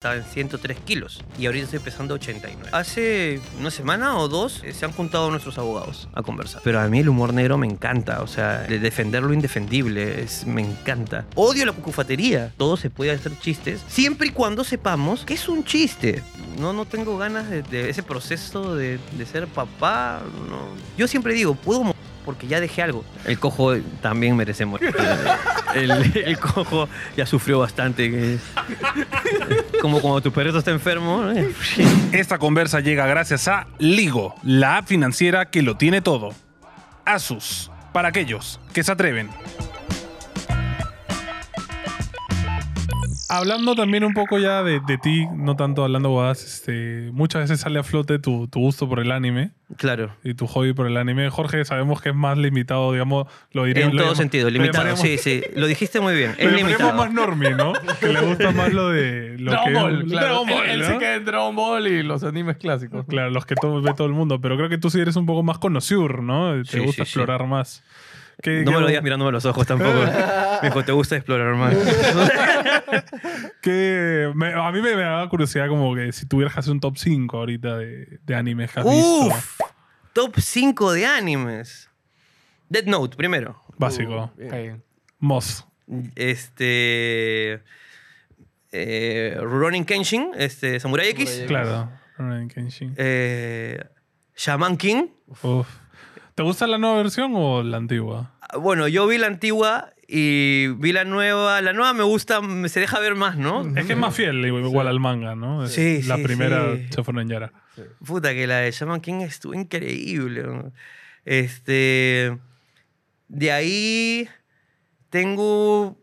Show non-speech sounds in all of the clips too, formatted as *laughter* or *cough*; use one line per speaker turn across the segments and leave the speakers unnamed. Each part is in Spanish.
Estaba en 103 kilos y ahorita estoy pesando 89. Hace una semana o dos eh, se han juntado nuestros abogados a conversar. Pero a mí el humor negro me encanta, o sea, de defender lo indefendible, es, me encanta. Odio la cucufatería. Todo se puede hacer chistes siempre y cuando sepamos que es un chiste. No, no tengo ganas de, de ese proceso de, de ser papá. No. Yo siempre digo, puedo porque ya dejé algo. El cojo también merece morir. El, el cojo ya sufrió bastante. Como cuando tu perrito está enfermo.
Esta conversa llega gracias a Ligo, la app financiera que lo tiene todo. Asus, para aquellos que se atreven. Hablando también un poco ya de, de ti, no tanto hablando bodas, este, muchas veces sale a flote tu, tu gusto por el anime
Claro.
y tu hobby por el anime. Jorge, sabemos que es más limitado, digamos, lo diríamos.
En todo sentido, limitado. Sí, sí. Lo dijiste muy bien. Es limitado.
más normie, ¿no? Que le gusta más lo de... Lo
Dragon
que
Ball, claro.
Dragon Ball,
él, él
¿no?
se queda en Dragon Ball y los animes clásicos.
Claro, los que todo, ve todo el mundo, pero creo que tú sí eres un poco más conocido, ¿no? Te
Sí,
gusta
sí, sí.
explorar más. ¿Qué,
No
qué-
me lo digas mirándome a los ojos tampoco. Me *laughs* dijo, te gusta explorar más. *laughs*
me- a mí me, me daba curiosidad como que si tuvieras que hacer un top 5 ahorita de, de animes que has visto.
Uf. Top 5 de animes. Dead Note, primero.
Básico.
Ok.
Moss.
Este. Eh, Ronin Kenshin, este, Samurai X.
Samurai X.
Claro. Rurouni Kenshin.
Eh, Shaman King.
Uf. ¿Te gusta la nueva versión o la antigua?
Bueno, yo vi la antigua y vi la nueva. La nueva me gusta, se deja ver más, ¿no?
Es que es más fiel igual al manga, ¿no?
Sí,
La
sí,
primera
sí.
Yara.
Puta, que la de Shaman King estuvo increíble. ¿no? Este. De ahí. Tengo.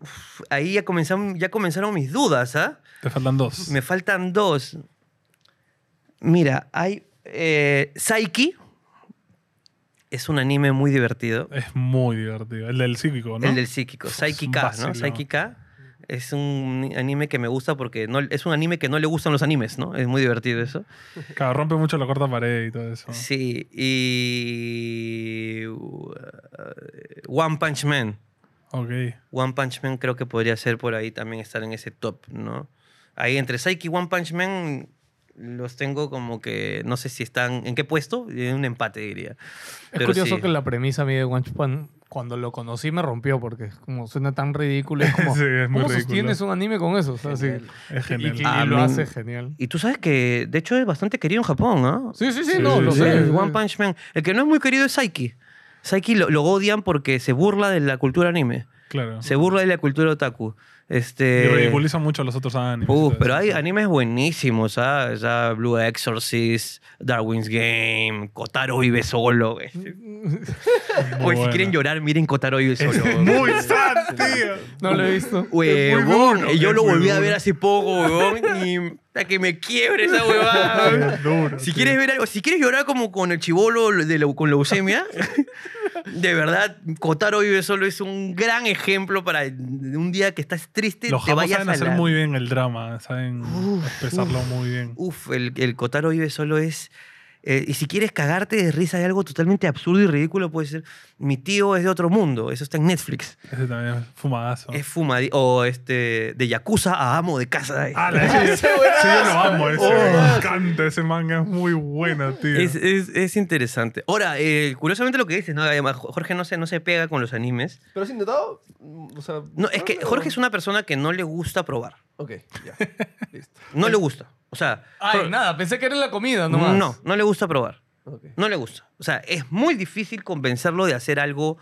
Ahí ya comenzaron, ya comenzaron mis dudas, ¿ah?
Te faltan dos.
Me faltan dos. Mira, hay. Eh, Saiki. Es un anime muy divertido.
Es muy divertido. El del psíquico, ¿no?
El del psíquico.
Un
K, ¿no? Saiki K. Es un anime que me gusta porque no, es un anime que no le gustan los animes, ¿no? Es muy divertido eso.
Claro, rompe mucho la corta pared y todo eso.
Sí, y. uh, One Punch Man.
Ok.
One Punch Man creo que podría ser por ahí también estar en ese top, ¿no? Ahí entre Psyche y One Punch Man los tengo como que no sé si están en qué puesto, en un empate diría.
Es
Pero
curioso
sí.
que la premisa a mí de One Punch Man, cuando lo conocí me rompió porque como suena tan ridículo. Es *laughs* como,
Sí, es muy
¿Cómo
ridículo.
sostienes un anime con eso? O sea, sí.
Es
Y,
genial.
y- y
Ah,
lo hace genial.
Y tú sabes que de hecho es bastante querido en Japón, ¿no?
Sí, sí, sí,
Sí,
no,
sí,
lo
sí.
sé.
One Punch Man. El que no es muy querido es Psyche. Psyche lo, lo odian porque se burla de la cultura anime.
Claro.
Se burla de la cultura otaku.
Y
Este,
ridiculizan mucho a los otros animes. y
Uf,
todo
pero hay animes buenísimos, ¿ah? Ya Blue Exorcist, Darwin's Game, Kotaro vive solo. güey.
Muy *laughs*
Oye, si quieren llorar, miren Kotaro vive solo.
Es muy *laughs* sad, tío.
No lo he visto.
Huevón,
bueno,
y yo lo volví a ver hace poco, huevón, y hasta que me quiebre esa huevada. *laughs*
duro,
Si
tío.
quieres ver algo, si quieres llorar como con el chivolo de con leucemia, *laughs* de verdad, Kotaro vive solo es un gran ejemplo para un día que estás triste,
Los
te vayas
saben
a
hacer
la...
muy bien el drama, saben
Uf,
expresarlo muy bien.
Uf, el, el Kotaro vive solo es... eh, y si quieres cagarte de risa de algo totalmente absurdo y ridículo, puede ser Mi tío es de otro mundo. Eso está en Netflix.
Ese también es fumadazo.
Es fumadi O este, de Yakuza a amo de casa.
Ah, la ese, *laughs* sí, yo lo amo. Ese, Me encanta ese manga, es muy buena, tío.
Es, es- es interesante. Ahora, eh, curiosamente lo que dices, ¿no? Además, Jorge no se, no se pega con los animes.
¿Pero has intentado? O sea,
No, es que Jorge es una persona que no le gusta probar.
Ok, ya. *laughs* Listo.
No le gusta. O sea,
Ay, nada, pensé que era la comida nomás.
no, no le gusta probar. No le gusta. O sea, es muy difícil convencerlo de hacer algo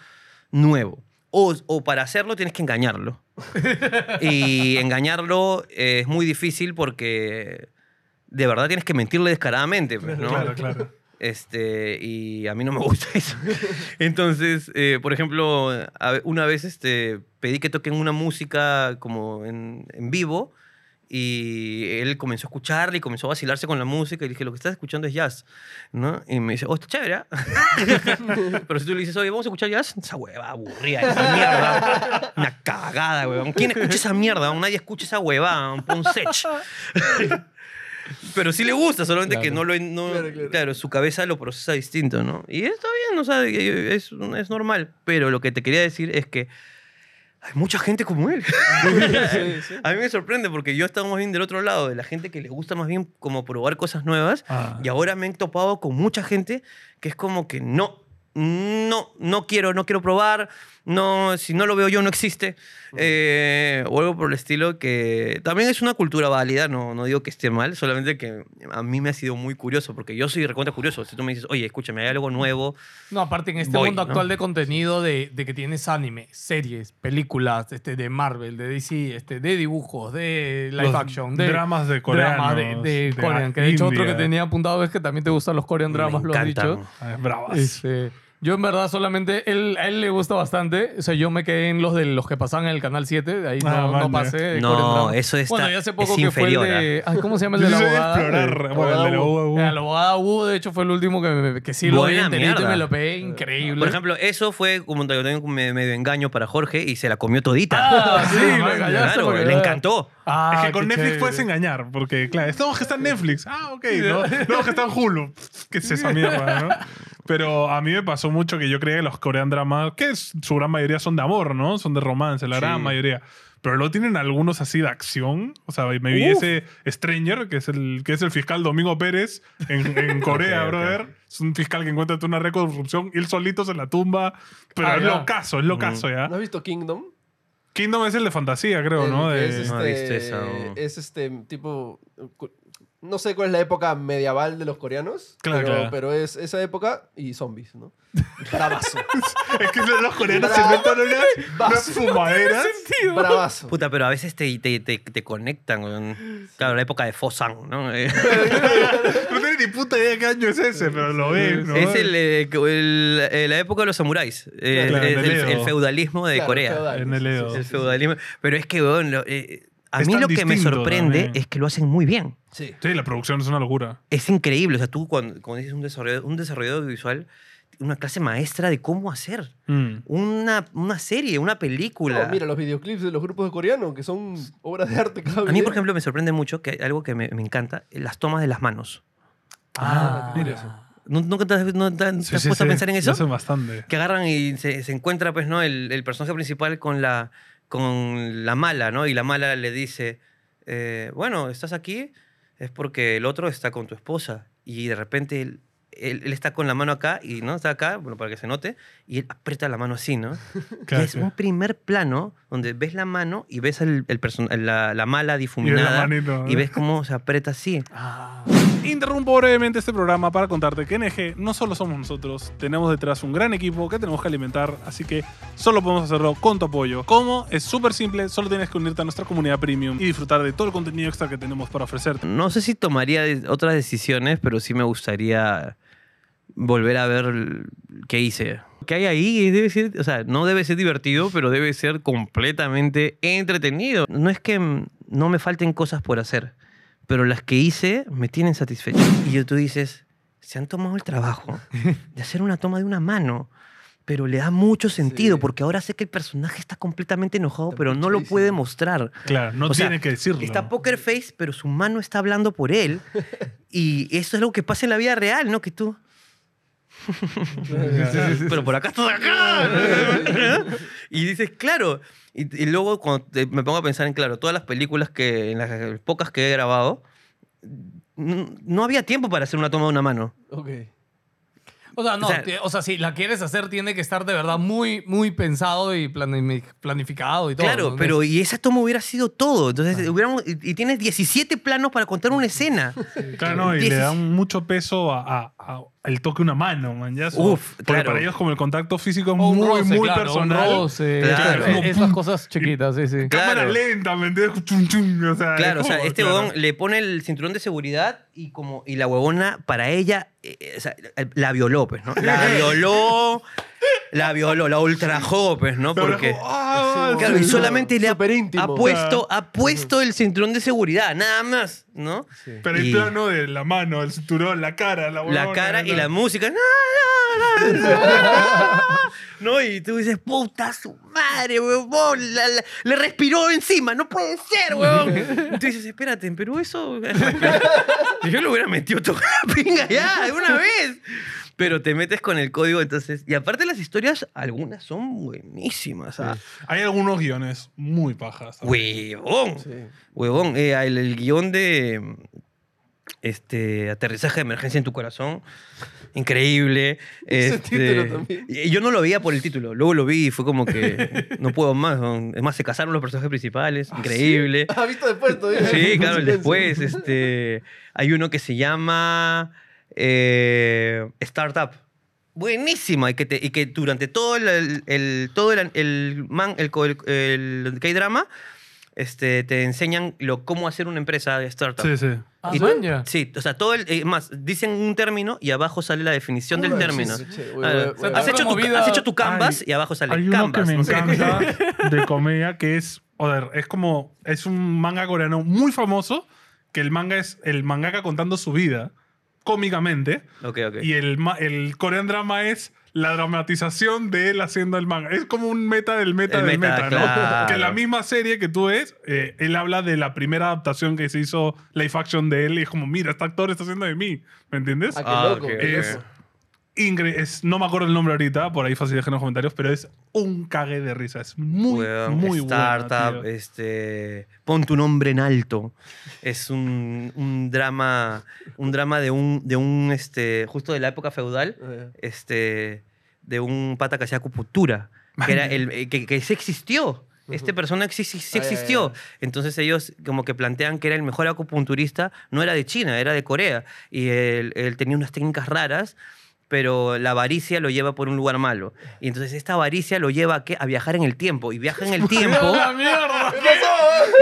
nuevo. O, o para hacerlo tienes que engañarlo. *laughs* y engañarlo eh, es muy difícil porque de verdad tienes que mentirle descaradamente. pues, ¿no?
Claro, claro.
Este, y a mí no me gusta *laughs* eso. Entonces, eh, por ejemplo, una vez este, pedí que toquen una música como en, en vivo y él comenzó a escucharla y comenzó a vacilarse con la música y dije, lo que estás escuchando es jazz, ¿no? Y me dice, oh, está chévere, ¿ah?". *laughs* Pero si tú le dices, oye, vamos a escuchar jazz, esa hueva aburrida, esa mierda. Una cagada, weón. ¿Quién escucha esa mierda? Nadie escucha esa huevada, un sech. *laughs* Pero sí le gusta, solamente que no
Claro.
lo... No,
Claro, claro.
claro, su cabeza lo procesa distinto, ¿no? Y está bien, o sea, es, es normal. Pero lo que te quería decir es que hay mucha gente como él. *laughs*
Sí, sí.
A mí me sorprende porque yo estaba más bien del otro lado, de la gente que le gusta más bien como probar cosas nuevas.
Ah.
Y ahora me he topado con mucha gente que es como que no, no, no quiero, no quiero probar, no, si no lo veo yo no existe. Eh, o algo por el estilo que también es una cultura válida, no, no digo que esté mal, solamente que a mí me ha sido muy curioso, porque yo soy recontra curioso. Si tú me dices, oye, escúchame, hay algo nuevo,
No, aparte en este
Voy,
mundo
¿no?
actual de contenido de, de que tienes anime, series, películas, este, de Marvel, de DC, este, de dibujos, de live
Los
action, de
dramas de
drama de,
coreanos,
de
de
Korean. Que de hecho otro que tenía apuntado es que también te gustan los Korean dramas,
me
lo has dicho.
Ah, bravas.
Este, yo en verdad solamente, él, a él le gusta bastante. O sea, yo me quedé en los de los que pasaban en el canal 7, de ahí
Ah,
no, no
vale.
pasé. de
No,
Korean drama.
eso está-
Bueno, y hace poco
es
que fue el
inferior,
de... ay, ¿Cómo se llama el de la *laughs*
soy de
abogada?
explorar. Bueno, el de la UAU.
Eh, La abogada Wu, de hecho, fue el último que, me- que sí lo vi
Buena
enterito y
mierda.
me lo pegué increíble.
Por ejemplo, eso fue como también un me- medio engaño para Jorge y se la comió todita.
Ah, sí,
Sí,
me engañaste
claro, le encantó.
Ah,
es que con
qué
Netflix
chévere.
puedes engañar, porque, claro, estamos que está en Netflix. Ah, ok. No, *laughs* no que está en Hulu. ¿Qué es esa mierda, no? Pero a mí me pasó mucho que yo creía que los Korean dramas, que su gran mayoría son de amor, ¿no? Son de romance, la gran mayoría. Pero luego tienen algunos así de acción. O sea, me vi
Uf.
ese Stranger, que es el, que es el fiscal Domingo Pérez en, en *laughs* Corea, brother. Es un fiscal que encuentra una red corrupción y él solito se la tumba. Pero
Ah,
es
ya.
lo caso, es lo caso, ¿ya?
¿No has visto Kingdom?
Kingdom es el de fantasía, creo,
El
¿no? De-
Es este,
no.
es este tipo... No sé cuál es la época medieval de los coreanos,
Claro,
pero,
claro.
pero es esa época y zombies, ¿no? Bravazo. *laughs*
Es que los *laughs* coreanos se inventan unas, fumaderas.
Bravazo.
Puta, pero a veces te, te, te, te conectan con, claro, la época de Fosan, ¿no? *laughs*
No tiene ni puta idea de qué año es ese, pero lo ven, ¿no?
Es el, eh, el- eh, la época de los samuráis. Eh,
Claro,
el,
el Edo.
el feudalismo de
Claro,
Corea.
En el Edo.
El feudalismo. Pero es que, eh, a mí lo que me sorprende
también.
es que lo hacen muy bien.
Sí.
Sí, la producción es una locura.
Es increíble. O sea, tú cuando, cuando dices un desarrollador, un desarrollador audiovisual, una clase maestra de cómo hacer
Mm.
una, una serie, una película.
No, mira, los videoclips de los grupos de coreano, que son obras de arte cada
a mí, por ejemplo, me sorprende mucho que algo que me, me encanta, las tomas de las manos.
Ah,
mira eso.
¿Nu- ¿Nunca te has, no te has-
Sí,
has
sí,
puesto a
sí.
pensar en eso?
Lo hacen bastante.
que agarran y se, se encuentra, pues, ¿no? El, el personaje principal con la, con la mala, ¿no? Y la mala le dice, eh, bueno, estás aquí es porque el otro está con tu esposa. Y de repente él, él- está con la mano acá y, ¿no? Está acá, bueno, para que se note, y él aprieta la mano así, ¿no? *laughs*
Claro,
y es un primer plano donde ves la mano y ves el, el la, la mala
Y
difuminada y ves cómo se aprieta así.
Ah.
Interrumpo brevemente este programa para contarte que en EG no solo somos nosotros, tenemos detrás un gran equipo que tenemos que alimentar, así que solo podemos hacerlo con tu apoyo. ¿Cómo? Es súper simple, solo tienes que unirte a nuestra comunidad premium y disfrutar de todo el contenido extra que tenemos para ofrecerte.
No sé si tomaría otras decisiones, pero sí me gustaría volver a ver qué hice. Que hay ahí debe ser, o sea, no debe ser divertido, pero debe ser completamente entretenido. No es que mm, no me falten cosas por hacer, pero las que hice me tienen satisfecho. Y yo tú dices, se han tomado el trabajo de hacer una toma de una mano. Pero le da mucho sentido,
Sí.
porque ahora sé que el personaje está completamente enojado,
Está
pero no lo puede mostrar.
Claro, no
O sea,
tiene que decirlo.
Está Poker Face, pero su mano está hablando por él. *laughs* y eso es lo que pasa en la vida real, ¿no? Que tú. Pero por acá estás acá. y dices, claro. Y, y luego cuando te- me pongo a pensar en, claro, todas las películas que, en las pocas que he grabado, n- no había tiempo para hacer una toma de una mano.
Ok.
O sea, no,
O sea-
o sea, si la quieres hacer, tiene que estar de verdad muy, muy pensado y plani- planificado y todo.
Claro,
¿no?
pero y esa toma hubiera sido todo. Entonces, hubiéramos, y, y tienes 17 planos para contar una escena.
Claro, no, y le
Diecis-
dan mucho peso a, a- a- al toque de una mano, man. Ya,
Uf,
Porque
claro.
para ellos como el contacto físico es muy,
roce,
muy
claro,
personal.
Roce,
Claro.
Como
esas cosas chiquitas, sí, sí.
Claro.
Cámara lenta, ¿me entiendes? Chum, chum, o sea,
Claro, o sea, este
claro.
huevón le pone el cinturón de seguridad y como y la huevona para ella eh, eh, o sea, la violó, pues, ¿no? La *laughs* violó, la violó, la ultrajó, pues, ¿no? Porque
ah,
claro, y solamente le ha,
Súper íntimo.
ha puesto ha puesto el cinturón de seguridad, nada más, ¿no?
Pero el
Y-
plano de la mano, el cinturón, la cara, la
La cara y
la-
la música. No, no, no. *laughs* No, y tú dices, puta su madre, huevón. la- la- le respiró encima, no puede ser, huevón. Tú dices, espérate, pero eso. *laughs* Yo lo hubiera metido toda la *laughs* pinga ya, de una vez. Pero te metes con el código, entonces. Y aparte, las historias algunas son buenísimas. ah.
Hay algunos guiones muy pajas.
Huevón.
Sí.
Huevón, eh, el, el guion de este, aterrizaje de emergencia en tu corazón, increíble.
Ese
Este,
título también.
y Yo no lo veía por el título, luego lo vi y fue como que *laughs* no puedo más. ¿no? Es más, se casaron los personajes principales, increíble.
Ah, visto después todavía.
Sí, claro, el *laughs* después. Este, hay uno que se llama eh, Startup. Buenísima. Y que, te- y que durante todo el, el- el- todo el, el, man- el, co- el, el K-drama este, te enseñan lo, cómo hacer una empresa de startup.
Sí, sí.
Ah,
Y-
maña.
Sí, o sea, todo el. eh, más, dicen un término y abajo sale la definición del término.
sí, sí, sí. Uy, uy, uy,
has, hecho tu, has hecho tu canvas
Ay,
y abajo sale
Hay uno
canvas.
que me encanta *laughs* de comedia que es, joder, es como, es un manga coreano muy famoso, que el manga es el mangaka contando su vida, cómicamente,
Ok, ok.
y el, ma- el Korean drama es la dramatización de él haciendo el manga. Es como un meta del meta
El
del
meta,
meta, ¿no?
claro.
Que la misma serie que tú ves, eh, él habla de la primera adaptación que se hizo live action de él y es como, mira, este actor está haciendo de mí, ¿me entiendes?
Ah, qué
Ah,
loco. loco.
Es, no me acuerdo el nombre ahorita, por ahí fácil dejen en los comentarios, pero es un cague de risa. Es muy,
Weón,
muy buena,
Startup,
tío.
este, pon tu nombre en alto. Es un, un drama, un drama de un, de un, este, justo de la época feudal,
Eh,
este, de un pata que hacía acupuntura, que era el, eh, que, que sí existió. Este persona sí, sí- sí
Ah, ya, ya,
existió.
ya.
Entonces ellos como que plantean que era el mejor acupunturista, no era de China, era de Corea. Y él, él tenía unas técnicas raras, pero la avaricia lo lleva por un lugar malo. Y entonces esta avaricia lo lleva a, qué? a viajar en el tiempo. Y viaja en el *laughs* tiempo.
¡La mierda! *laughs*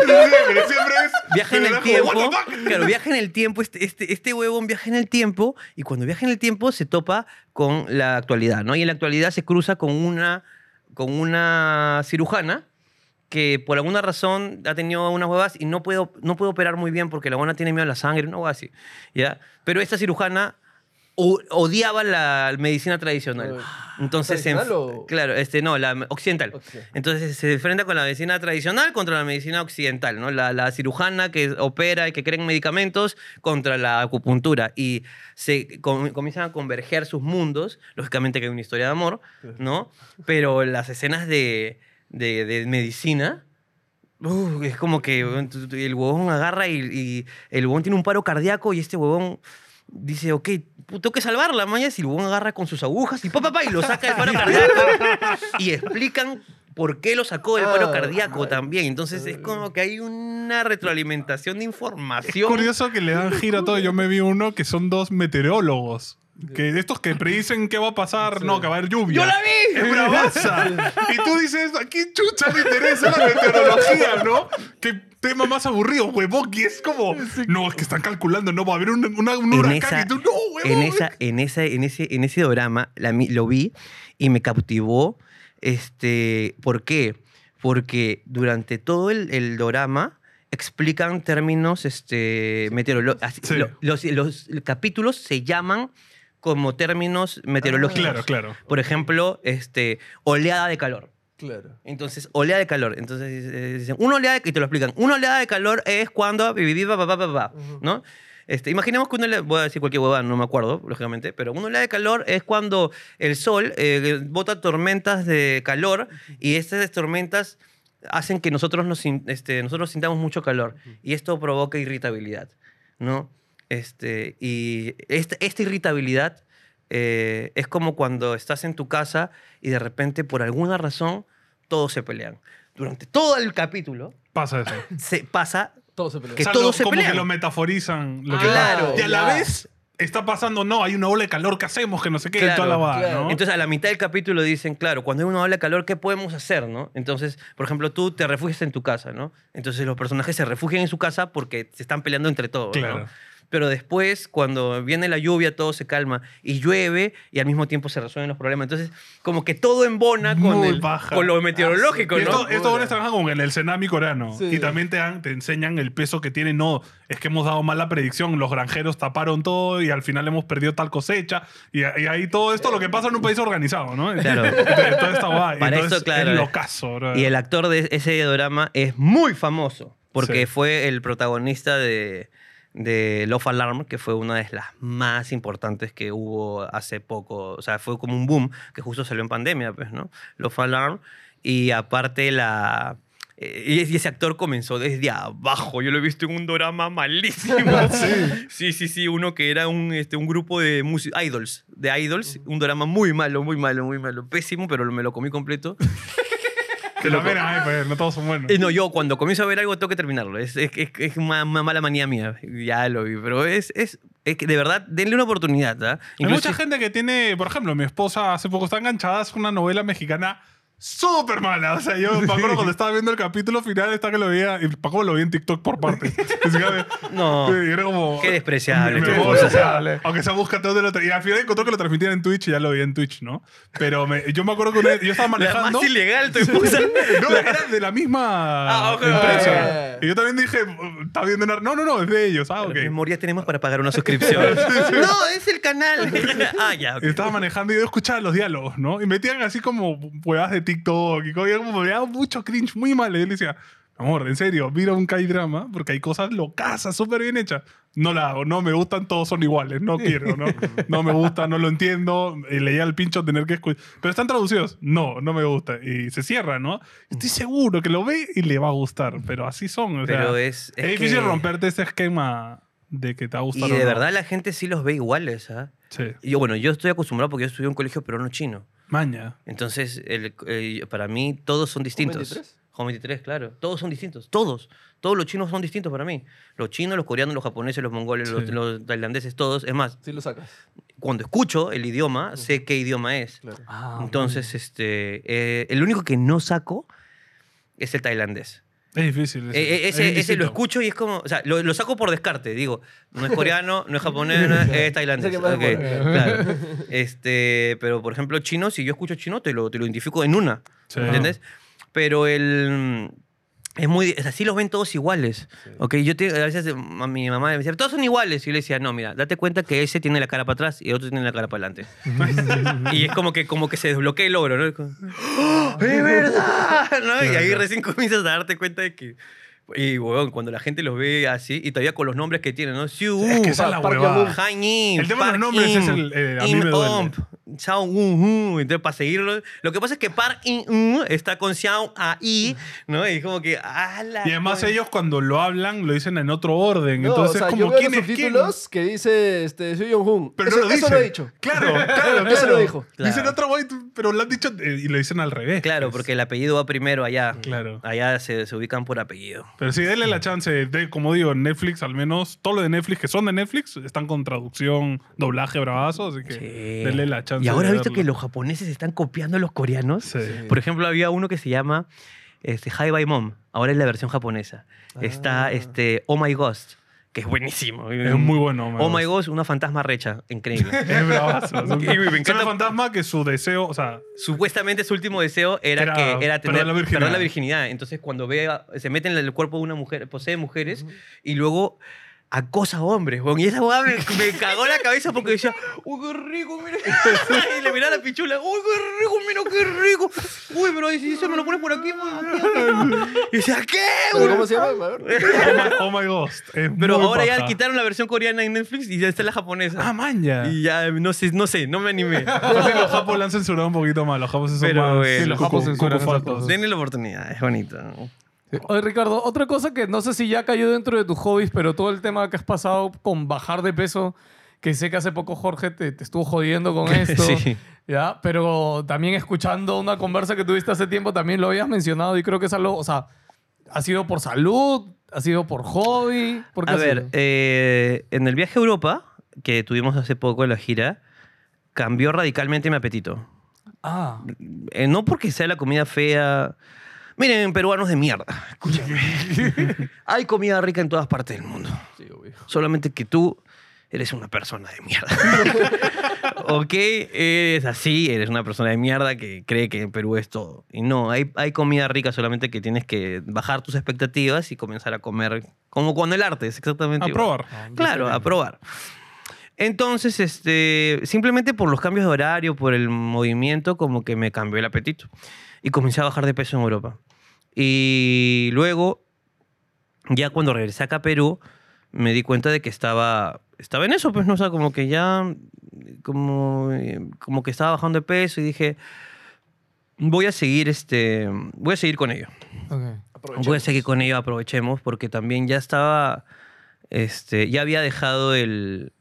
Siempre, siempre es.
Viaja en
pero
el tiempo. Claro, viaja en el tiempo. Este, este, este huevón viaja en el tiempo. Y cuando viaja en el tiempo se topa con la actualidad, ¿no? Y en la actualidad se cruza con una, con una cirujana que por alguna razón ha tenido unas huevas y no puede, no puede operar muy bien porque la buena tiene miedo a la sangre, una hueva así. ¿ya? Pero esta cirujana o- odiaba la medicina tradicional.
Uy.
Entonces,
¿Tradicional o-
claro, este, no, la occidental.
Ok.
Entonces se enfrenta con la medicina tradicional contra la medicina occidental, ¿no? La, la cirujana que opera y que cree en medicamentos contra la acupuntura. Y se com- comienzan a converger sus mundos. Lógicamente que hay una historia de amor, ¿no? Pero las escenas de, de- de medicina... uh, es como que el huevón agarra y, y el huevón tiene un paro cardíaco y este huevón dice, ok, tengo que salvarla, mañas, y el huevón agarra con sus agujas y pa, pa, pa, y lo saca del paro *laughs* cardíaco. y explican por qué lo sacó del paro
Ah,
cardíaco también. Entonces es como que hay una retroalimentación de
Es
información.
curioso que le dan gira a todo. Yo me vi uno que son dos meteorólogos. Que de estos que predicen qué va a pasar, no, que va a haber lluvia.
¡Yo la vi!
Es bravaza. y tú dices, ¿a quién chucha le interesa la meteorología, no? Qué tema más aburrido, huevón. Y es como, no, es que están calculando, no va a haber un, una- un
en
huracán.
esa,
y tú, no, huevón.
en, esa, en, esa, en, ese, en ese drama la lo vi y me cautivó. Este, ¿Por qué? Porque durante todo el, el dorama explican términos este, meteorológicos.
Sí.
los, los capítulos se llaman como términos meteorológicos.
Claro, claro.
Por ejemplo, este, oleada de calor.
Claro.
Entonces, oleada de calor. Entonces, eh, dicen, una oleada de, y te lo explican. Una oleada de calor es cuando, ¿no? Este, imaginemos que una oleada, voy a decir cualquier huevada, no me acuerdo, lógicamente, pero una oleada de calor es cuando el sol eh, bota tormentas de calor y estas tormentas hacen que nosotros nos, este, nosotros sintamos mucho calor y esto provoca irritabilidad, ¿no? Este, y esta, esta irritabilidad eh, es como cuando estás en tu casa y de repente, por alguna razón, todos se pelean. Durante todo el capítulo
Pasa eso.
se pasa
Todo se pelea.
Que
O sea,
todos
lo-
se
como
pelean.
que lo metaforizan. Lo que
Claro.
pasa. Y a la
Ya.
vez está pasando, no, hay una ola de calor, ¿qué hacemos? Que no sé qué,
Claro,
toda la va,
claro.
¿no?
Entonces, a la mitad del capítulo dicen, claro, cuando hay una ola de calor, ¿qué podemos hacer, no? Entonces, por ejemplo, tú te refugias en tu casa, ¿no? Entonces, los personajes se refugian en su casa porque se están peleando entre todos, ¿no? Pero después, cuando viene la lluvia, todo se calma y llueve y al mismo tiempo se resuelven los problemas. Entonces, como que todo embona con, el- con lo meteorológico,
Y
¿no?
esto, estos buenos trabajan con el, el Senami coreano.
Sí.
Y también te, dan- te enseñan el peso que tiene. No, es que hemos dado mal la predicción. Los granjeros taparon todo y al final hemos perdido tal cosecha. Y, y ahí todo esto lo que pasa en un país organizado, ¿no?
Claro. *laughs*
Entonces, todo está guay.
Para
Entonces,
eso, claro,
Es locazo, bro.
Y el actor de ese drama es muy famoso porque
Sí.
fue el protagonista de, de Love Alarm, que fue una de las más importantes que hubo hace poco. O sea, fue como un boom que justo salió en pandemia, pues, ¿no? Love Alarm. Y aparte la... eh, Y ese actor comenzó desde abajo. Yo lo he visto en un drama malísimo. *laughs* sí, sí, sí. Uno que era un, este, un grupo de idols. De idols. Un drama muy malo, muy malo, muy malo. Pésimo, pero me lo comí completo. *laughs*
La pena, ay, pues, no todos son buenos.
Eh, No, yo cuando comienzo a ver algo tengo que terminarlo. Es, es, es- es una, una mala manía mía. Ya lo vi. Pero es, es, es que de verdad, denle una oportunidad. ¿ah?
Hay
Incluso-
mucha gente que tiene, por ejemplo, mi esposa hace poco está enganchada a una novela mexicana súper mala. O sea, yo me acuerdo cuando estaba viendo el capítulo final, está que lo veía, y Paco lo vi en TikTok por que,
No.
y era como.
Qué despreciable, qué
voy, o sea, Aunque se busca todo de Y al final encontró que lo transmitían en Twitch y ya lo vi en Twitch, ¿no? Pero me- yo me acuerdo que una yo estaba
La
manejando.
más ilegal, tu *laughs* esposa.
No, era de la misma
Ah, ok,
empresa. Y yo también dije, está viendo una... No, no, no, es de ellos. Ah, ok.
¿Qué memoria tenemos para pagar una suscripción? *laughs* no, es el canal. *laughs* ah, ya. ok.
Y estaba manejando y yo escuchaba los diálogos, ¿no? Y metían así como huevas de TikTok y y como me daba mucho cringe, muy mal. Y yo le decía, amor, en serio, mira un K-drama porque hay cosas locasas, súper bien hechas. No la hago, no me gustan, todos son iguales, no quiero, ¿no? No me gusta, no lo entiendo. Y leía el pincho tener que escuchar. Pero están traducidos. No, no me gusta. Y se cierra, ¿no? Estoy seguro que lo ve y le va a gustar, pero así son. O sea,
Pero es.
es,
es
difícil
que-
romperte ese esquema de que te va a gustar
Y
o
de
no.
verdad la gente sí los ve iguales, ¿ah?
Sí.
Y Yo, bueno, yo estoy acostumbrado porque yo estudié en un colegio peruano chino.
Maña.
Entonces, el- eh, para mí, todos son distintos.
23?
Home 23, claro. Todos son distintos. Todos. Todos los chinos son distintos para mí. Los chinos, los coreanos, los japoneses, los mongoles, los,
Sí.
los tailandeses, todos. Es más,
Sí lo sacas.
cuando escucho el idioma, sé qué idioma es.
Claro.
Ah,
Entonces, este, eh, el único que no saco es el tailandés.
Es difícil.
Eh, eh,
Es
ese, ese lo escucho y es como, o sea, lo, lo saco por descarte, digo, no es *laughs* coreano, no es japonés, no es, es tailandés.
Ese que más
ok,
bueno.
claro. *laughs* Este, pero por ejemplo, chino, si yo escucho chino, te lo, te lo identifico en una,
Sí.
¿entiendes? Pero el... Es muy... O sea, sí los ven todos iguales. ¿ok? Yo te, a veces a mi mamá me decía, todos son iguales. Y yo le decía, no, mira, date cuenta que ese tiene la cara para atrás y el otro tiene la cara para adelante. *laughs* y es como que, como que se desbloquea el logro, ¿no? Es como, ¡Oh, ¡Es *laughs* verdad! *laughs* ¿no? Y ahí recién comienzas a darte cuenta de que... Y, weón, cuando la gente los ve así, y todavía con los nombres que tienen, ¿no? Siu,
Es que esa es la huevada. El tema de los nombres
In,
es el- eh, a mí me duele.
Xiao Un Hu. Entonces, para seguirlo. Lo que pasa es que Park In Un está con Xiao A I, ¿no? Y como que. ¡ah, la
Y además
coña!
ellos cuando lo hablan lo dicen en otro orden.
No,
Entonces
o sea,
como
yo veo
quién
los
es quién.
que dice este, Yong-hun.
Pero
eso,
no lo
eso
dice.
lo he dicho.
Claro, *laughs* claro,
Eso
claro.
lo dijo.
Dicen
Claro.
otro güey, pero lo han dicho eh, y lo dicen al revés.
Claro,
pues.
porque el apellido va primero allá.
Claro.
Allá se, se ubican por apellido.
Pero sí, denle la chance. De, como digo, en Netflix al menos, todo lo de Netflix que son de Netflix están con traducción, doblaje bravazo, así que
Sí.
denle la chance.
Y ahora he visto
verlo.
que los japoneses están copiando a los coreanos.
Sí.
Por ejemplo, había uno que se llama este, Hi Bye Mom. Ahora es la versión japonesa. Está
Ah.
este, Oh My Ghost, que es buenísimo.
Es muy bueno.
Oh My Ghost, una fantasma recha. Increíble. *laughs*
Es bravazo. Es un,
Y me
es un
encanta-
fantasma que su deseo, o sea,
Supuestamente su último deseo era,
Era
que era
perder
tener
la virginidad.
perder la virginidad. Entonces, cuando ve, se mete en el cuerpo de una mujer, posee mujeres y luego acosa a hombres. weón. Y esa weá me, me *laughs* cagó la cabeza porque decía, uy, qué rico, mira. *laughs* y le miraba la pichula, uy, qué rico, mira, qué rico. Uy, pero si eso me lo pones por aquí, pues, Y decía, ¿qué?
¿Pero
weón?
¿Cómo se llama? *laughs*
Oh my, oh my Ghost. Es
Pero ahora ya quitaron la versión coreana en Netflix y ya está la japonesa.
Ah, man, ya.
y ya, no sé, no sé, no me animé.
Los japos la han censurado un poquito más. Los japos son
Pero,
más.
eh,
Sí, los japos censuran.
Denle la oportunidad, es bonito.
Oye, Ricardo, otra cosa que no sé si ya cayó dentro de tus hobbies, pero todo el tema que has pasado con bajar de peso, que sé que hace poco Jorge te, te estuvo jodiendo con *laughs* esto,
Sí.
¿ya? Pero también escuchando una conversa que tuviste hace tiempo, también lo habías mencionado y creo que es algo, o sea, ha sido por salud, ha sido por hobby, ¿por qué
A ver, eh, en el viaje a Europa, que tuvimos hace poco en la gira, cambió radicalmente mi apetito.
Ah,
Eh, no porque sea la comida fea. Miren, peruanos de mierda, escúchame. *laughs* Hay comida rica en todas partes del mundo.
Sí, obvio.
Solamente que tú eres una persona de mierda. *laughs* ok, eres así, eres una persona de mierda que cree que en Perú es todo. Y no, hay, hay comida rica, solamente que tienes que bajar tus expectativas y comenzar a comer como cuando el arte es exactamente
A
igual.
probar.
Claro, a probar. Entonces, este, simplemente por los cambios de horario, por el movimiento, como que me cambió el apetito. Y comencé a bajar de peso en Europa. Y luego, ya cuando regresé acá a Perú, me di cuenta de que estaba, estaba en eso, pues, ¿no? O sea, como que ya, como, como que estaba bajando de peso y dije, voy a seguir, este, voy a seguir con ello. Voy a seguir con ello, aprovechemos, porque también ya estaba, este, ya había dejado el,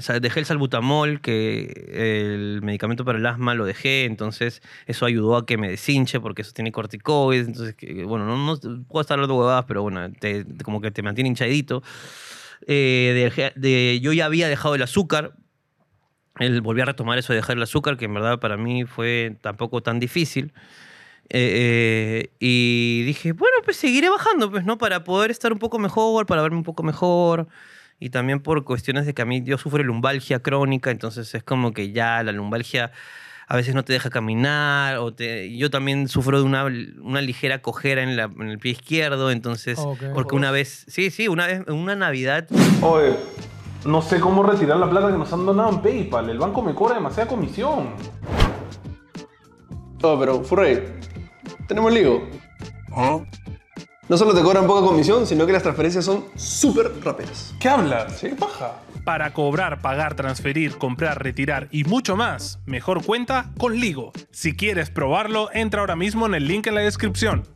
sea, dejé el salbutamol, que el medicamento para el asma lo dejé, entonces eso ayudó a que me deshinche, porque eso tiene corticoides, entonces, que, bueno, no, no puedo estar hablando huevadas, pero bueno, te- como que te mantiene hinchadito. Eh, de- yo ya había dejado el azúcar, el, volví a retomar eso de dejar el azúcar, que en verdad para mí fue tampoco tan difícil. Eh, eh, y dije, bueno, pues seguiré bajando, pues, ¿no? Para poder estar un poco mejor, para verme un poco mejor. Y también por cuestiones de que a mí yo sufro lumbalgia crónica, entonces es como que ya la lumbalgia a veces no te deja caminar. O te, yo también sufro de una, una ligera cojera en, la- en el pie izquierdo, entonces, porque una vez, sí, sí, una vez, en una Navidad
Oye, no sé cómo retirar la plata que nos han donado en PayPal. El banco me cobra demasiada comisión.
Oh, pero Furrey, tenemos Ligo. No solo te cobran poca comisión, sino que las transferencias son súper rápidas.
¿Qué hablas? ¿Qué paja? Para cobrar, pagar, transferir, comprar, retirar y mucho más, mejor cuenta con Ligo. Si quieres probarlo, entra ahora mismo en el link en la descripción.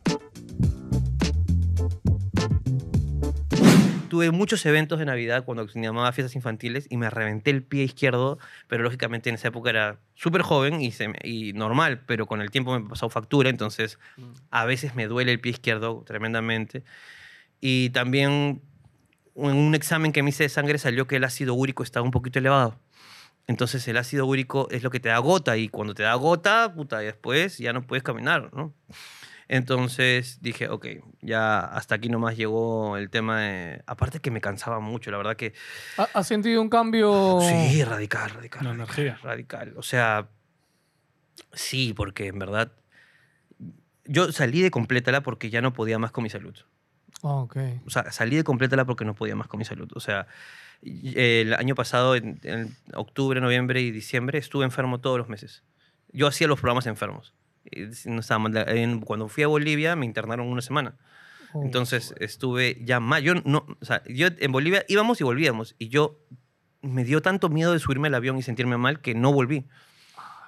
Tuve muchos eventos de Navidad cuando se llamaba fiestas infantiles y me reventé el pie izquierdo, pero lógicamente en esa época era súper joven y, se me- y normal, pero con el tiempo me pasó factura, entonces a veces me duele el pie izquierdo tremendamente. Y también en un examen que me hice de sangre salió que el ácido úrico estaba un poquito elevado. Entonces el ácido úrico es lo que te da gota y cuando te da gota, puta, después ya no puedes caminar, ¿no? Entonces dije, ok, ya hasta aquí nomás llegó el tema de... Aparte que me cansaba mucho, la verdad que...
¿Ha- ¿Has sentido un cambio?
Sí, radical, radical.
La
radical,
energía.
Radical. O sea, sí, porque en verdad... Yo salí de complétala porque ya no podía más con mi salud.
Ah, ok.
O sea, salí de complétala porque no podía más con mi salud. O sea, el año pasado, en, en octubre, noviembre y diciembre, estuve enfermo todos los meses. Yo hacía los programas enfermos. Y No estaba mal. En- cuando fui a Bolivia me internaron una semana.
Oh.
Entonces estuve ya más. Yo, no, o sea, yo en Bolivia íbamos y volvíamos. Y yo me dio tanto miedo de subirme al avión y sentirme mal que no volví.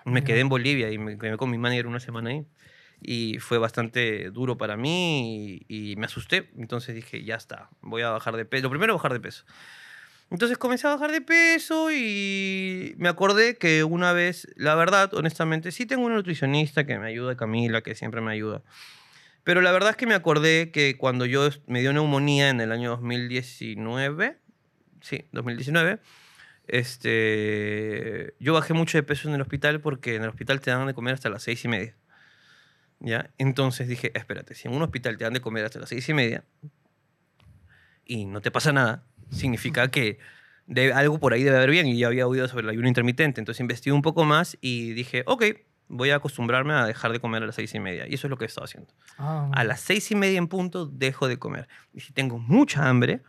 Me quedé en Bolivia y me quedé con mi manager una semana ahí. Y fue bastante duro para mí y, y me asusté. Entonces dije, ya está, voy a bajar de peso. Lo primero, bajar de peso. Entonces comencé a bajar de peso y me acordé que una vez, la verdad, honestamente, sí tengo una nutricionista que me ayuda, Camila, que siempre me ayuda. Pero la verdad es que me acordé que cuando yo me dio neumonía en el año 2019, sí, 2019, este, yo bajé mucho de peso en el hospital porque en el hospital te dan de comer hasta las seis y media. ¿Ya? Entonces dije, espérate, si en un hospital te dan de comer hasta las seis y media y no te pasa nada, significa que debe- algo por ahí debe haber bien. Y ya había oído sobre el ayuno intermitente. Entonces investigué un poco más y dije, ok, voy a acostumbrarme a dejar de comer a las seis y media. Y eso es lo que he estado haciendo.
Ah,
A las seis y media en punto dejo de comer. Y si tengo mucha hambre,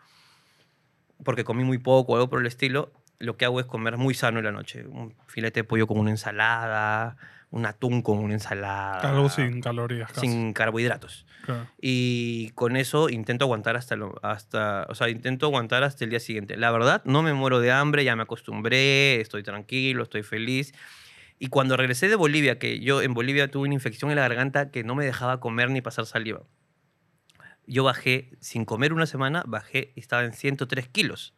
porque comí muy poco o algo por el estilo, lo que hago es comer muy sano en la noche. Un filete de pollo con una ensalada, un atún con una ensalada.
Algo sin calorías. casi.
sin carbohidratos.
Claro.
Y con eso intento aguantar hasta, lo, hasta, o sea, intento aguantar hasta el día siguiente. La verdad, no me muero de hambre, ya me acostumbré, estoy tranquilo, estoy feliz. Y cuando regresé de Bolivia, que yo en Bolivia tuve una infección en la garganta que no me dejaba comer ni pasar saliva. Yo bajé, sin comer una semana, bajé y estaba en 103 kilos.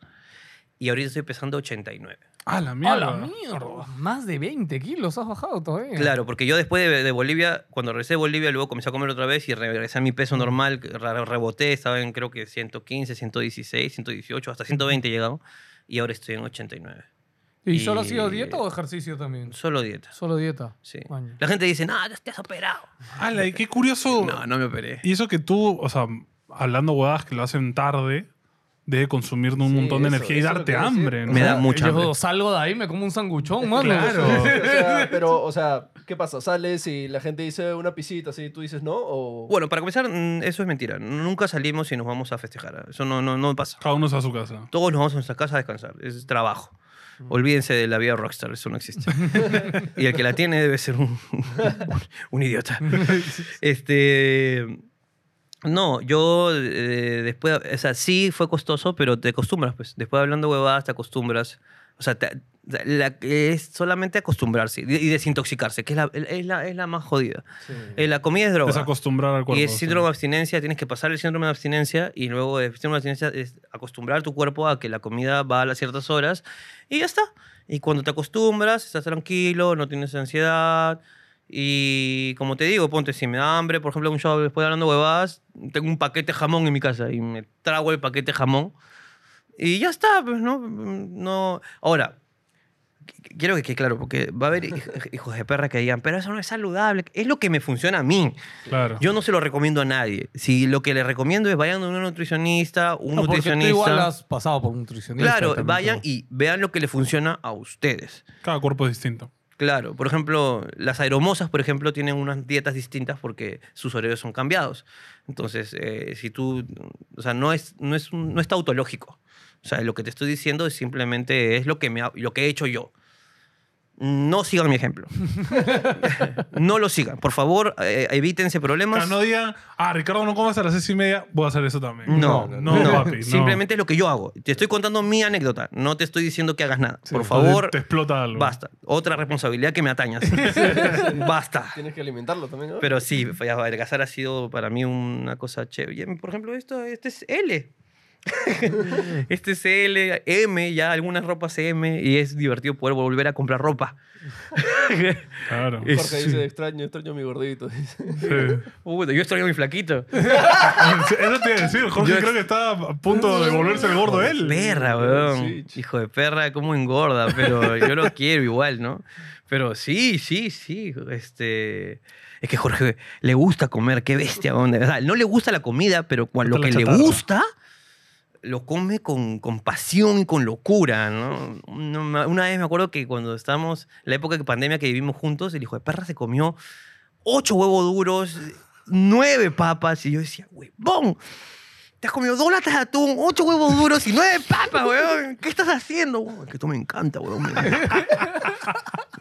Y ahorita estoy pesando 89.
Ah, la
¡A
mierda.
la mierda! Más de 20 kilos has bajado todavía.
Claro, porque yo después de, de Bolivia, cuando regresé de Bolivia, luego comencé a comer otra vez y regresé a mi peso normal, re- reboté, estaba en creo que 115, 116, 118, hasta 120 llegado y ahora estoy en 89.
¿Y solo ha sido
Y-
dieta o ejercicio también?
Solo dieta.
Solo dieta.
Sí. La gente dice, no, te has operado.
Ala, y qué curioso.
No, no me operé.
Y eso que tú, o sea, hablando huevadas que lo hacen tarde, debe consumir un
Sí,
montón de
eso-
energía y
eso es
darte hambre. ¿no?
Me da mucha
Yo
hambre.
salgo de ahí, me como un sanguchón, mano.
Claro.
O sea, *laughs* pero, o sea, ¿qué pasa? ¿Sales y la gente dice una pisita así y tú dices no? O...
Bueno, para comenzar, mm, eso es mentira. Nunca salimos y nos vamos a festejar. Eso no, no, no pasa.
Cada uno está a su casa.
Todos nos vamos a nuestra casa a descansar. Es trabajo. Olvídense de la vida rockstar, eso no existe. *laughs* y el que la tiene debe ser un, *laughs* un idiota. Este, No, yo eh, después, o sea, sí fue costoso, pero te acostumbras, pues. Después hablando huevadas, te acostumbras. O sea, te- la- es solamente acostumbrarse y desintoxicarse, que es la, es la, es la más jodida. Eh, la comida es droga.
Es acostumbrar al cuerpo.
Y es
sí.
síndrome de abstinencia, tienes que pasar el síndrome de abstinencia y luego el síndrome de abstinencia es acostumbrar tu cuerpo a que la comida va a las ciertas horas y ya está. Y cuando te acostumbras, estás tranquilo, no tienes ansiedad. Y como te digo, ponte, si me da hambre, por ejemplo, un show después de hablando huevadas, tengo un paquete de jamón en mi casa y me trago el paquete de jamón y ya está, pues, ¿no? no Ahora, qu- quiero que quede claro, porque va a haber hij- hijos de perra que digan, pero eso no es saludable. Es lo que me funciona a mí.
Claro.
Yo no se lo recomiendo a nadie. Si lo que le recomiendo es vayan a un nutricionista, un
No, porque tú
nutricionista.
igual has pasado por un nutricionista.
Claro, vayan
tú.
y vean lo que le funciona a ustedes.
Cada cuerpo es distinto.
Claro, por ejemplo, las aeromosas, por ejemplo, tienen unas dietas distintas porque sus horarios son cambiados. Entonces, eh, si tú, o sea, no es, no es, no es tautológico. O sea, lo que te estoy diciendo es simplemente es lo que, me, lo que he hecho yo. No sigan mi ejemplo. *laughs* no lo sigan. Por favor, eh, evítense problemas.
Claro, no digan, ah, Ricardo, no comas a las seis y media, voy a hacer eso también.
No,
no,
no,
papi, no.
Simplemente es lo que yo hago. Te estoy contando mi anécdota. No te estoy diciendo que hagas nada. Por favor,
Te explota algo.
basta. Otra responsabilidad que me atañas. *laughs* basta.
Tienes que alimentarlo también, ¿no?
Pero sí, adelgazar ha sido para mí una cosa chévere. Por ejemplo, esto, este es L. *laughs* este es L, M, ya algunas ropas M, y es divertido poder volver a comprar ropa. *laughs*
Claro.
Es-
Jorge dice, extraño, extraño a mi gordito.
Sí. *laughs*
Puta, yo extraño a mi flaquito.
Eso te iba a decir. Jorge
Yo-
creo que está a punto de volverse el gordo él.
Perra, weón.
Sí, ch-
Hijo de perra, cómo engorda, pero yo lo quiero igual, ¿no? Pero sí, sí, sí. Este. Es que Jorge le gusta comer, qué bestia. weón. O sea, no le gusta la comida, pero cuando lo que le gusta, lo come con, con pasión y con locura, ¿no? Una una vez me acuerdo que cuando estábamos, la época de pandemia que vivimos juntos, el hijo de perra se comió ocho huevos duros, nueve papas, y yo decía, huevón, te has comido dos latas de atún, ocho huevos duros y nueve papas, weón. ¿Qué estás haciendo? weón? Es que esto me encanta, encanta.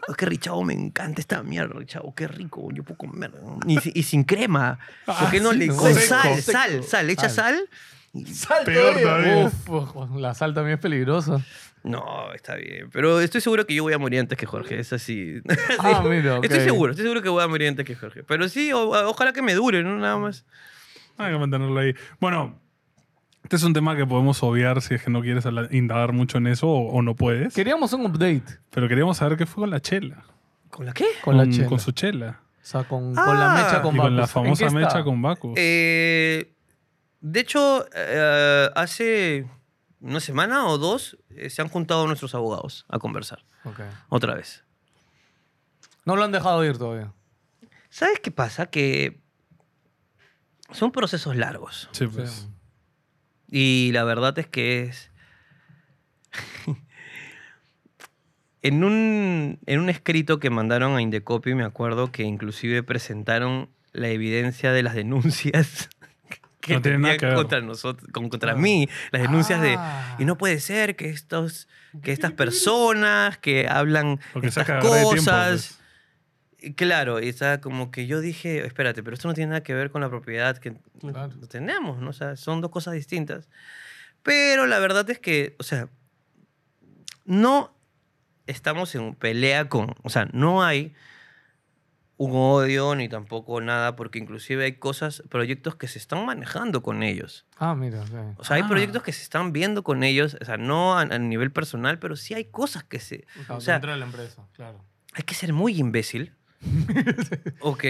Es que Richavo me encanta esta mierda, Richavo. Qué rico, yo puedo comer. Y, y sin crema. Porque no le. Con
seco,
sal,
seco.
sal, sal. Le echas sal. Y-
Peor todavía.
Uf, la sal también es peligrosa.
No, está bien. Pero estoy seguro que yo voy a morir antes que Jorge. Es así. *laughs*
Ah, mira.
Estoy seguro, estoy seguro que voy a morir antes que Jorge. Pero sí, o- ojalá que me dure, ¿no? Nada más.
Hay que mantenerlo ahí. Bueno, este es un tema que podemos obviar si es que no quieres hablar- indagar mucho en eso o, o no puedes.
Queríamos un update
Pero queríamos saber qué fue con la chela.
¿Con la qué?
con, la chela.
Con su chela.
O sea, con, con la
Ah.
mecha con
y con la
Bacus. ¿En
famosa
está?
mecha con Bacus.
Eh, de hecho, eh, hace una semana o dos eh, se han juntado nuestros abogados a conversar
Ok.
otra vez.
No lo han dejado ir todavía.
¿Sabes qué pasa? Que son procesos largos.
sí, pues.
Y la verdad es que es... *laughs* en, un, en un escrito que mandaron a Indecopy, me acuerdo que inclusive presentaron la evidencia de las denuncias que
No tiene nada
tenían
que ver.
contra nosotros, con- contra mí, las denuncias de
Ah.
y no puede ser que estos que estas personas que hablan
Porque
estas
tiempo,
cosas
pues.
Claro, y está como que yo dije, espérate, pero esto no tiene nada que ver con la propiedad que
Claro.
tenemos, ¿no? O sea, son dos cosas distintas. Pero la verdad es que, o sea, no estamos en pelea con, o sea, no hay un odio ni tampoco nada, porque inclusive hay cosas, proyectos que se están manejando con ellos.
Ah, mira. ok.
O sea, hay
Ah.
proyectos que se están viendo con ellos, o sea, no a, a nivel personal, pero sí hay cosas que se... O sea,
dentro de la empresa, claro.
hay que ser muy imbécil. *laughs* ok,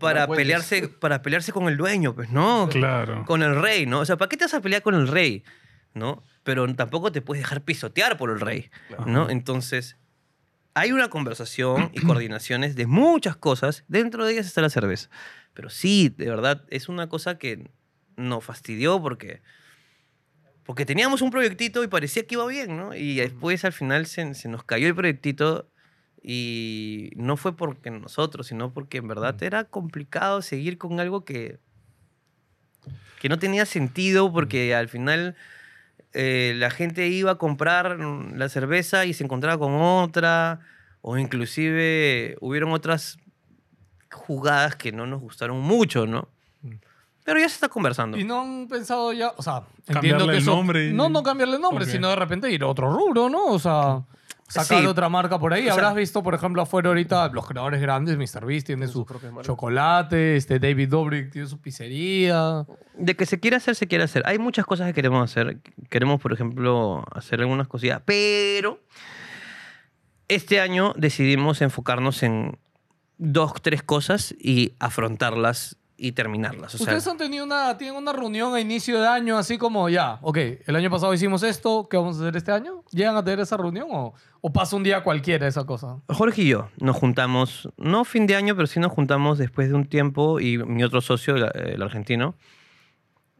para
no
pelearse, para pelearse con el dueño, pues no,
Claro.
con el rey, ¿no? O sea, ¿para qué te vas a pelear con el rey? ¿No? Pero tampoco te puedes dejar pisotear por el rey, ¿no? Entonces, hay una conversación y coordinaciones de muchas cosas, dentro de ellas está la cerveza. Pero sí, de verdad, es una cosa que nos fastidió porque, porque teníamos un proyectito y parecía que iba bien, ¿no? Y después al final se, se nos cayó el proyectito y no fue porque nosotros, sino porque en verdad era complicado seguir con algo que, que no tenía sentido porque al final eh, la gente iba a comprar la cerveza y se encontraba con otra, o inclusive hubieron otras jugadas que no nos gustaron mucho, ¿no?
Mm.
Pero ya se está conversando.
Y no han pensado ya, o sea, entiendo
Cambiarle
que
el
eso-
nombre y-
No, no cambiarle el nombre,
Ok.
sino de repente ir a otro rubro, ¿no? O sea, sacar
Sí.
otra marca por ahí.
O sea-
Habrás visto, por ejemplo, afuera ahorita los creadores grandes, MrBeast tiene su chocolate, este David Dobrik tiene su pizzería.
De que se quiere hacer, se quiere hacer. Hay muchas cosas que queremos hacer. Queremos, por ejemplo, hacer algunas cosillas. Pero este año decidimos enfocarnos en dos, tres cosas y afrontarlas y terminarlas. O sea,
Ustedes han tenido una, tienen una reunión a inicio de año, así como ya, ok, el año pasado hicimos esto, ¿qué vamos a hacer este año? ¿Llegan a tener esa reunión o, o pasa un día cualquiera esa cosa?
Jorge y yo nos juntamos, no fin de año, pero sí nos juntamos después de un tiempo y mi otro socio, el, el argentino,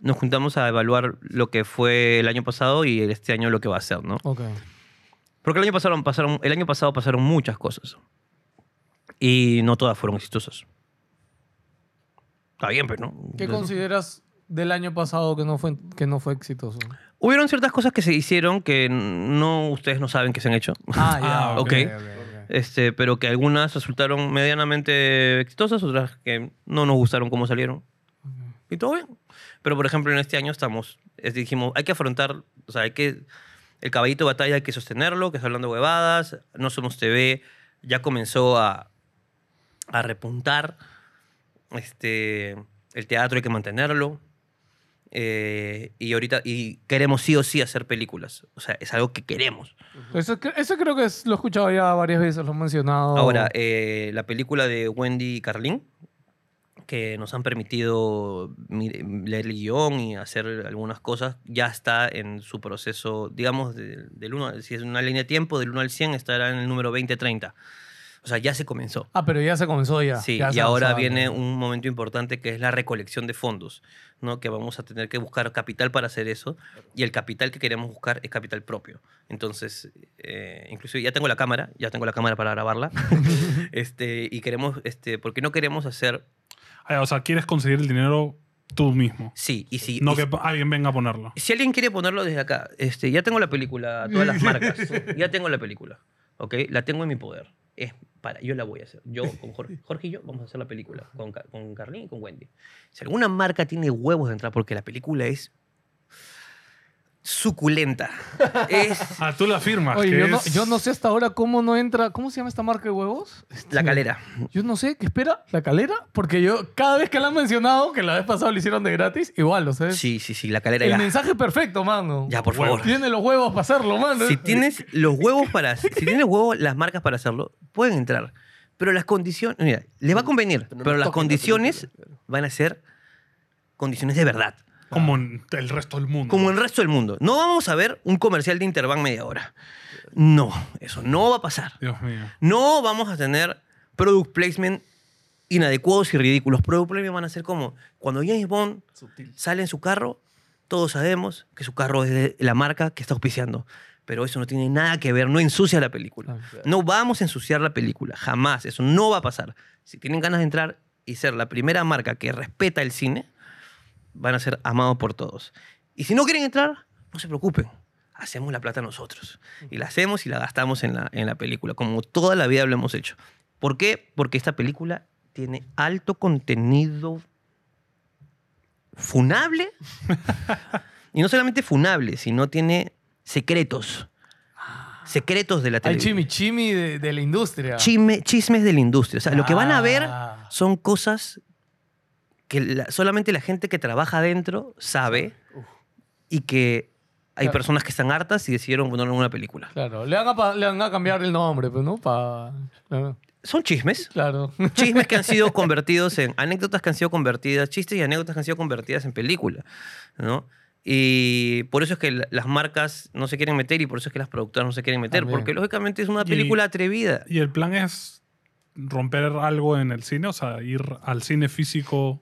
nos juntamos a evaluar lo que fue el año pasado y este año lo que va a ser, ¿no?
Ok.
Porque el año pasado pasaron, el año pasado pasaron muchas cosas y no todas fueron exitosas. Está bien, pero no.
¿Qué consideras del año pasado que no fue, que no fue exitoso?
Hubieron ciertas cosas que se hicieron que no ustedes no saben que se han hecho.
Ah,
ya, *laughs*
ok. Este, pero que algunas resultaron medianamente exitosas, otras que no nos gustaron cómo salieron. Y todo bien. Pero, por ejemplo, en este año estamos, es- dijimos, hay que afrontar, o sea, hay que, el caballito de batalla hay que sostenerlo, que es hablando huevadas, No Somos TV ya comenzó a, a repuntar, este, el teatro hay que mantenerlo, eh, y ahorita, y queremos sí o sí hacer películas, o sea, es algo que queremos.
Eso, eso creo que es- lo he escuchado ya varias veces, lo he mencionado.
Ahora, eh, la película de Wendy y Carlin, que nos han permitido mi- leer el guion y hacer algunas cosas, ya está en su proceso, digamos, de- del 1, si es una línea de tiempo, del 1 al 100 estará en el número 20-30. O sea, ya se comenzó.
Ah, pero ya se comenzó ya.
Sí,
ya
y ahora viene
¿no?
un momento importante que es la recolección de fondos, ¿no? Que vamos a tener que buscar capital para hacer eso y el capital que queremos buscar es capital propio. Entonces, eh, incluso ya tengo la cámara, ya tengo la cámara para grabarla, *laughs* *laughs* este, y queremos, este, porque no queremos hacer,
Ah, o sea, quieres conseguir el dinero tú mismo.
sí, y si...
No
y
que alguien venga a ponerlo.
si alguien quiere ponerlo desde acá, este, ya tengo la película, todas las *laughs* marcas, ya tengo la película, ¿ok? La tengo en mi poder. Es para, yo la voy a hacer. Yo *laughs* con Jorge, Jorge y yo vamos a hacer la película con, con Carlín y con Wendy. Si alguna marca tiene huevos de entrar, porque la película es suculenta, es *laughs*
Ah, tú la firmas.
Oye,
que
yo no,
es-
yo no sé hasta ahora cómo no entra. ¿Cómo se llama esta marca de huevos?
la calera.
Yo no sé, ¿qué espera? ¿La calera? Porque yo, cada vez que la han mencionado, que la vez pasada lo hicieron de gratis, igual, o sea, es
Sí, sí, sí, la calera
el
ya.
mensaje perfecto, mano.
Ya, por favor.
Tiene los huevos para hacerlo, mano.
Si tienes los huevos para si tienes huevos las marcas para hacerlo, pueden entrar. Pero las condiciones, mira, les va a convenir,
Pero no
pero las condiciones van a ser condiciones de verdad.
Como en el resto del mundo.
Como el resto del mundo. No vamos a ver un comercial de Interbank media hora. No, eso no va a pasar.
Dios mío.
No vamos a tener product placement inadecuados y ridículos. Product placement van a ser como cuando James Bond
Sutil.
sale en su carro, todos sabemos que su carro es de la marca que está auspiciando. Pero eso no tiene nada que ver, no ensucia la película.
Ah,
No vamos a ensuciar la película, jamás. Eso no va a pasar. Si tienen ganas de entrar y ser la primera marca que respeta el cine, van a ser amados por todos. Y si no quieren entrar, no se preocupen. Hacemos la plata nosotros. Y la hacemos y la gastamos en la, en la película, como toda la vida lo hemos hecho. ¿Por qué? Porque esta película tiene alto contenido funable. *laughs* y no solamente funable, sino tiene secretos. Secretos de la
Hay
televisión.
chimichimi de, de la industria.
Chisme- chismes de la industria. O sea, lo que van a ver
Ah.
son cosas que la- solamente la gente que trabaja adentro sabe y que hay
Claro.
personas que están hartas y decidieron ponerlo en una película.
Claro, le van, a, pa- le van a cambiar el nombre, pues, ¿no? Pa, claro.
Son chismes.
claro.
Chismes que han sido *laughs* convertidos en anécdotas que han sido convertidas, chistes y anécdotas que han sido convertidas en película, ¿no? Y por eso es que la- las marcas no se quieren meter y por eso es que las productoras no se quieren meter,
También.
porque lógicamente es una
Y-
película atrevida.
¿Y el plan es romper algo en el cine? O sea, ir al cine físico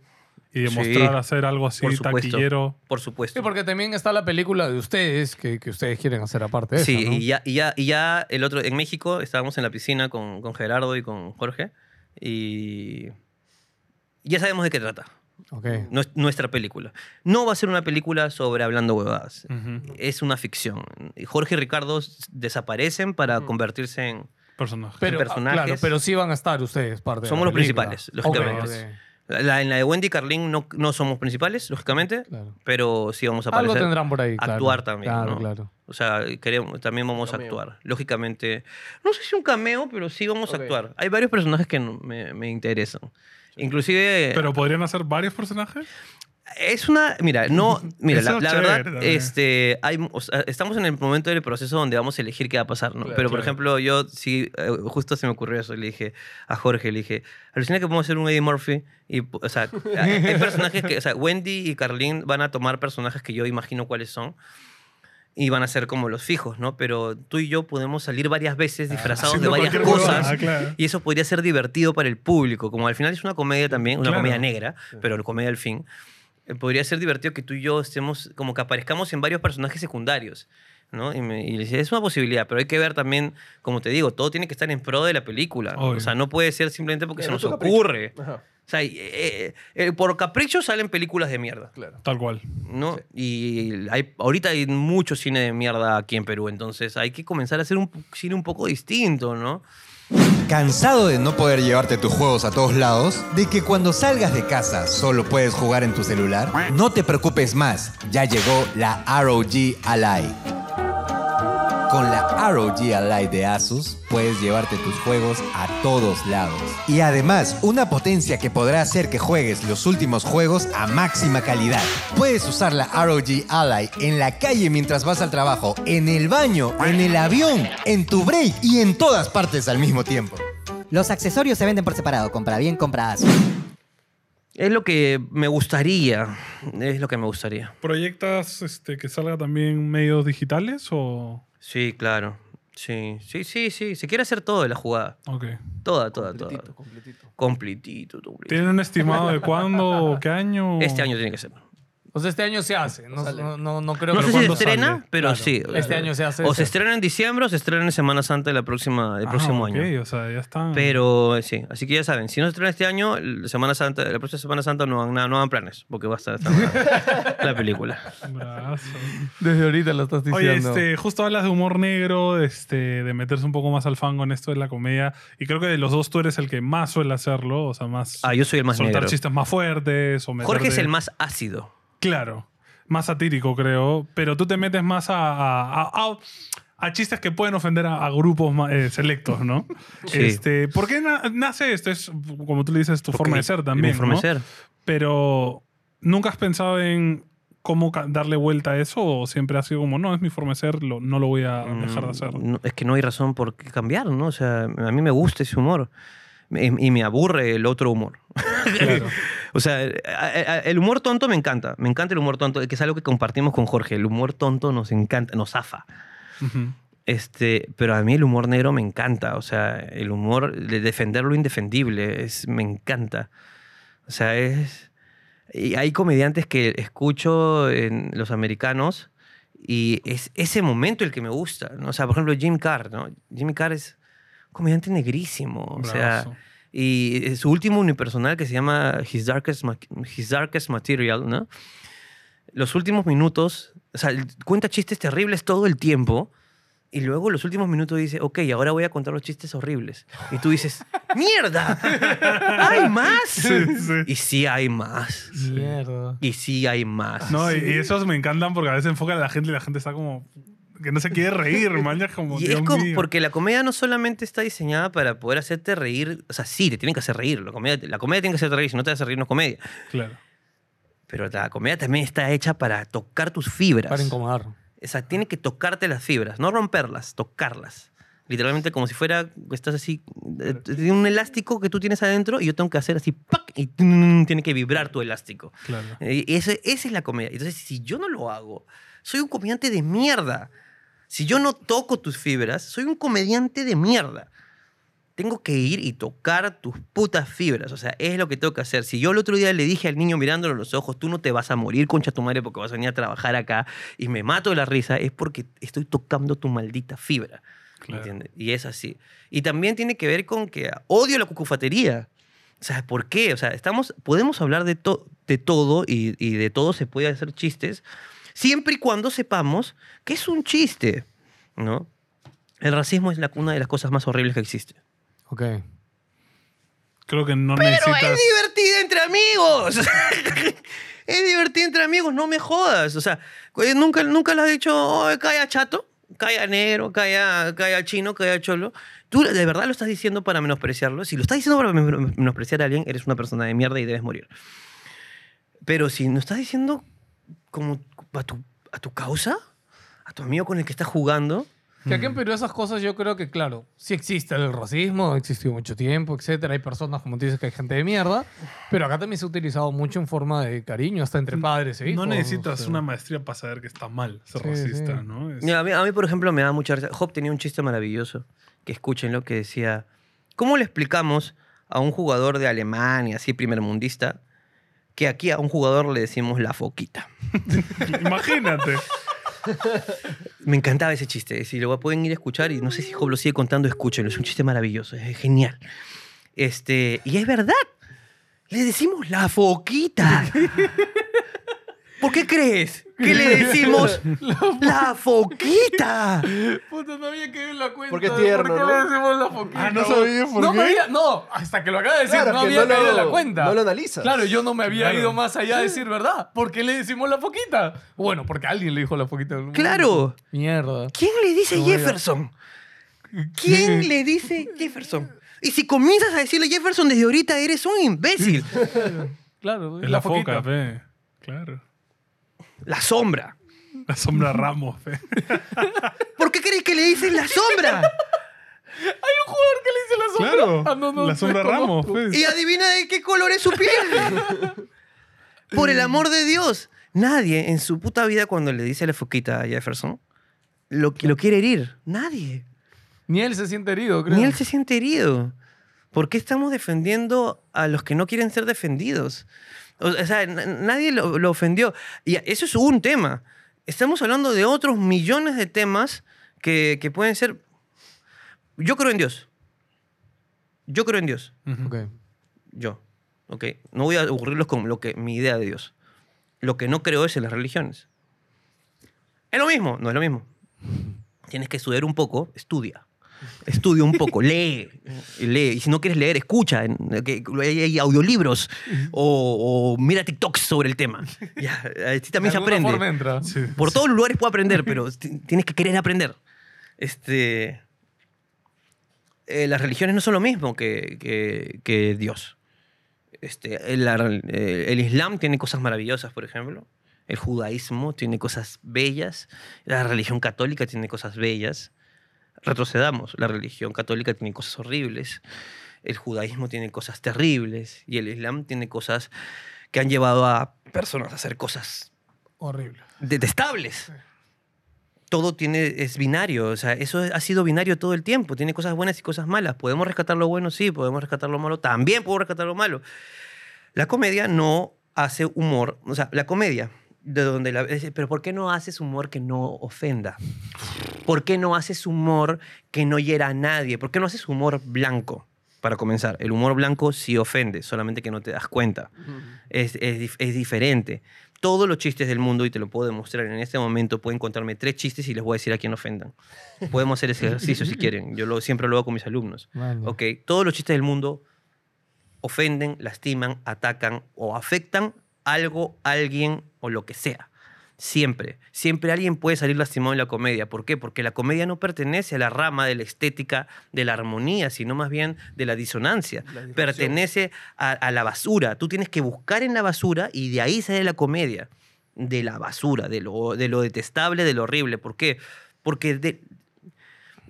y demostrar
Sí,
hacer algo así
por supuesto.
taquillero.
Por supuesto.
Sí, porque también está la película de ustedes que, que ustedes quieren hacer aparte de
Sí, y, ya, y, ya, y ya el otro, en México estábamos en la piscina con, con Gerardo y con Jorge y ya sabemos de qué trata.
Ok.
Nues- Nuestra película. No va a ser una película sobre hablando huevadas. Es una ficción. Jorge y Ricardo desaparecen para convertirse en...
Personaje.
Pero, ah,
personajes.
claro, pero sí van a estar ustedes parte de
Somos
la
los
película.
principales, lógicamente.
ok.
La- en la de Wendy y Carlin no, no somos principales, lógicamente,
Claro.
pero sí vamos a
Algo
aparecer.
tendrán por ahí. claro.
actuar también,
Claro,
¿no?
claro.
O sea, queremos, también vamos a actuar. Lógicamente, no sé si un cameo, pero sí vamos a actuar. Hay varios personajes que me, me interesan. Inclusive...
Pero podrían hacer varios personajes.
Es una. Mira, no. *laughs* Mira, la, la
chévere
verdad,
también.
este, hay, o sea, estamos en el momento del proceso donde vamos a elegir qué va a pasar, ¿no?
Claro,
Pero, por
claro.
ejemplo, yo sí, eh, justo se me ocurrió eso. Le dije a Jorge, le dije, alucina que podemos hacer un Eddie Murphy. Y, o sea, hay, hay personajes que. O sea, Wendy y Carlin van a tomar personajes que yo imagino cuáles son. Y van a ser como los fijos, ¿no? Pero tú y yo podemos salir varias veces disfrazados de
Haciendo
varias cosas.
claro.
Y eso podría ser divertido para el público. Como al final es una comedia también, una
Claro.
comedia negra, pero comedia al fin. Eh, Podría ser divertido que tú y yo estemos, como que aparezcamos en varios personajes secundarios. ¿no? Y, me, y es una posibilidad, pero hay que ver también, como te digo, todo tiene que estar en pro de la película. ¿no? O sea, no puede ser simplemente porque se nos ocurre.
Ajá,
O sea, eh, eh, por capricho salen películas de mierda.
claro.
Tal cual.
¿no? Y hay, ahorita hay mucho cine de mierda aquí en Perú, entonces hay que comenzar a hacer un cine un poco distinto, ¿no?
¿Cansado de no poder llevarte tus juegos a todos lados? ¿De que cuando salgas de casa solo puedes jugar en tu celular? No te preocupes más, ya llegó la ROG Ally. ROG Ally de Asus puedes llevarte tus juegos a todos lados. Y además, una potencia que podrá hacer que juegues los últimos juegos a máxima calidad. Puedes usar la ROG Ally en la calle mientras vas al trabajo, en el baño, en el avión, en tu break y en todas partes al mismo tiempo.
Los accesorios se venden por separado. Compra bien, compra Asus.
Es lo que me gustaría, es lo que me gustaría.
¿Proyectas este, que salga también medios digitales o...?
Sí, claro. Sí, sí, sí, sí. Se quiere hacer todo de la jugada.
Ok.
Toda, toda, toda.
Completito, completito.
Completito, completito.
¿Tienen un estimado de cuándo o qué año?
Este año tiene que ser.
O sea, este año se hace. No, no, no, no creo
No
que
sé si se
¿cuándo
estrena,
sale?
pero
Claro.
sí.
Este año se hace.
O se estrena en diciembre o se estrena en Semana Santa de la próxima, del
Ah,
próximo
ok,
año.
o sea, ya están.
Pero sí, así que ya saben, si no se estrena este año, la Semana Santa, la próxima Semana Santa no hagan, no hagan planes, porque va a estar esta- *laughs* la película.
Brazo.
Desde ahorita lo estás diciendo.
Oye, este, justo hablas de humor negro, de, este, de meterse un poco más al fango en esto de la comedia. Y creo que de los dos tú eres el que más suele hacerlo. O sea, más.
Ah, yo soy el más
soltar
negro.
chistes más fuertes. O
Jorge es el más ácido.
Claro. Más satírico, creo. Pero tú te metes más a. a, a- a- a chistes que pueden ofender a, grupos ma- eh, selectos, ¿no?
Sí.
Este, ¿Por qué na- nace esto? Es, como tú le dices, tu forma de ser también.
Mi forma
¿no?
de ser.
Pero, ¿nunca has pensado en cómo darle vuelta a eso? ¿O siempre ha sido como, no, es mi forma de ser, lo- no lo voy a dejar de hacer?
Mm, no, es que no hay razón por qué cambiar, ¿no? O sea, a mí me gusta ese humor. Y me aburre el otro humor.
Claro. *laughs*
O sea, a- a- el humor tonto me encanta. Me encanta el humor tonto, que es algo que compartimos con Jorge. El humor tonto nos encanta, nos zafa. Este, pero a mí el humor negro me encanta. O sea, el humor de defender lo indefendible es, me encanta. O sea, es. Y hay comediantes que escucho en los americanos y es ese momento el que me gusta. ¿no? O sea, por ejemplo, Jim Carr. ¿no? Jim Carr es un comediante negrísimo. O sea. Y su último unipersonal que se llama His Darkest, Ma- His Darkest Material, ¿no? Los últimos minutos, o sea, cuenta chistes terribles todo el tiempo y luego los últimos minutos dice, ok, ahora voy a contar los chistes horribles. Y tú dices, ¡mierda! ¡Hay más!
Sí, sí.
Y sí hay más.
Mierda.
Y sí hay más.
No, y, y esos me encantan porque a veces enfocan a la gente y la gente está como que no se quiere reír, *laughs* maña, como
Y
Dios
es como,
mío.
porque la comedia no solamente está diseñada para poder hacerte reír, o sea, sí, te tienen que hacer reír. La comedia, la comedia tiene que hacerte reír, si no te hace reír no es comedia.
Claro.
Pero la comedia también está hecha para tocar tus fibras.
Para incomodar.
O sea, tiene que tocarte las fibras, no romperlas, tocarlas. Literalmente como si fuera, estás así, eh, tiene un elástico que tú tienes adentro y yo tengo que hacer así, ¡pac! y tiene que vibrar tu elástico.
Claro.
Ese- esa es la comedia. Entonces, si yo no lo hago, soy un comediante de mierda. Si yo no toco tus fibras, soy un comediante de mierda. Tengo que ir y tocar tus putas fibras. O sea, es lo que tengo que hacer. Si yo el otro día le dije al niño mirándolo a los ojos, tú no te vas a morir, concha tu madre, porque vas a venir a trabajar acá y me mato de la risa, es porque estoy tocando tu maldita fibra.
Claro.
Y es así. Y también tiene que ver con que odio la cucufatería. O sea, ¿por qué? O sea, estamos, podemos hablar de, to- de todo y, y de todo se puede hacer chistes, siempre y cuando sepamos que es un chiste, ¿no? El racismo es la, una de las cosas más horribles que existe.
Ok.
Creo que no
Pero
necesitas.
es divertido entre amigos. *laughs* es divertido entre amigos, no me jodas. O sea, eh, nunca, nunca le has dicho, oh, calla chato, calla negro, calla, calla chino, calla cholo. Tú de verdad lo estás diciendo para menospreciarlo. Si lo estás diciendo para men- menospreciar a alguien, eres una persona de mierda y debes morir. Pero si no estás diciendo como a tu, a tu causa, a tu amigo con el que estás jugando,
Que aquí en Perú esas cosas yo creo que, claro, sí existe el racismo, ha existido mucho tiempo, etcétera. Hay personas, como tú dices, que hay gente de mierda, pero acá también se ha utilizado mucho en forma de cariño, hasta entre padres e hijos.
No necesitas
o sea.
una maestría para saber que está mal ser
Sí,
racista,
sí.
¿no? Es-
Mira, a, mí, a mí, por ejemplo, me da mucha risa. Job tenía un chiste maravilloso, que escúchenlo, que decía, ¿cómo le explicamos a un jugador de Alemania, así primermundista, que aquí a un jugador le decimos la foquita? *laughs*
Imagínate.
Me encantaba ese chiste. Si lo pueden ir a escuchar, y no sé si Job lo sigue contando, escúchenlo. Es un chiste maravilloso, es genial. Este, y es verdad. Le decimos la foquita. *laughs* ¿Por qué crees que le decimos *laughs* la foquita?
Puta, no había caído en la cuenta.
Porque es tierno,
¿Por qué
¿no?
le decimos la foquita?
Ah, ¿no sabías por
no
qué?
Me había, no, hasta que lo acaba de decir,
Claro,
no
que
había
no
caído en
lo-
la cuenta.
no lo analizas.
Claro, yo no me había
Claro.
ido más allá de decir verdad. ¿Por qué le decimos la foquita? Bueno, porque alguien le dijo la foquita. en algún
Claro.
momento. Mierda.
¿Quién le dice
oiga.
Jefferson? ¿Quién *laughs* le dice Jefferson? Y si comienzas a decirle Jefferson desde ahorita, eres un imbécil. *laughs*
Claro,
Es la foca, fe. Claro.
La sombra.
La sombra Ramos, fe. *laughs*
¿Por qué crees que le dicen la sombra?
Hay un jugador que le dice la sombra.
Claro.
Ah, no, no,
la sombra. Ramos, fe.
Y adivina de qué color es su piel. *laughs* Por el amor de Dios. Nadie en su puta vida cuando le dice la foquita a Jefferson lo, lo quiere herir. Nadie.
Ni él se siente herido, creo.
Ni él se siente herido. ¿Por qué estamos defendiendo a los que no quieren ser defendidos? O sea, nadie lo, lo ofendió. Y eso es un tema. Estamos hablando de otros millones de temas que, que pueden ser... Yo creo en Dios. Yo creo en Dios.
Ujú.
Ok.
Yo. ¿Ok? No voy a aburrirlos con lo que, mi idea de Dios. Lo que no creo es en las religiones. Es lo mismo. No es lo mismo. Tienes que estudiar un poco. Estudia. Estudia un poco, lee, lee. Y si no quieres leer, escucha. en- que hay, hay audiolibros o, o mira TikToks sobre el tema. Ya, así también se aprende.
forma entra.
Sí.
Por todos los lugares puedo aprender, pero ti- tienes que querer aprender. Este, eh, las religiones no son lo mismo que, que- que Dios. Este, el, eh, el Islam tiene cosas maravillosas, por ejemplo. El judaísmo tiene cosas bellas. La religión católica tiene cosas bellas. Retrocedamos. La religión católica tiene cosas horribles. El judaísmo tiene cosas terribles. Y el Islam tiene cosas que han llevado a personas a hacer cosas
Horrible.
detestables. Todo tiene, es binario, o sea, eso ha sido binario todo el tiempo, tiene cosas buenas y cosas malas. ¿Podemos rescatar lo bueno? Sí, podemos rescatar lo malo, también podemos rescatar lo malo. La comedia no hace humor, o sea, la comedia, de donde la... Pero ¿por qué no haces humor que no ofenda? ¿Por qué no haces humor que no hiera a nadie? ¿Por qué no haces humor blanco? Para comenzar, el humor blanco sí ofende, solamente que no te das cuenta es, es dif- es diferente. Todos los chistes del mundo, y te lo puedo demostrar en este momento, pueden contarme tres chistes y les voy a decir a quién ofendan. *laughs* Podemos hacer ese ejercicio si quieren. Yo lo, siempre lo hago con mis alumnos.
Vale.
Ok, todos los chistes del mundo ofenden, lastiman, atacan o afectan algo, alguien o lo que sea. Siempre. Siempre alguien puede salir lastimado en la comedia. ¿Por qué? Porque la comedia no pertenece a la rama de la estética, de la armonía, sino más bien de la disonancia. Pertenece a, a la basura. Tú tienes que buscar en la basura y de ahí sale la comedia. De la basura, de lo, de lo detestable, de lo horrible. ¿Por qué? Porque de-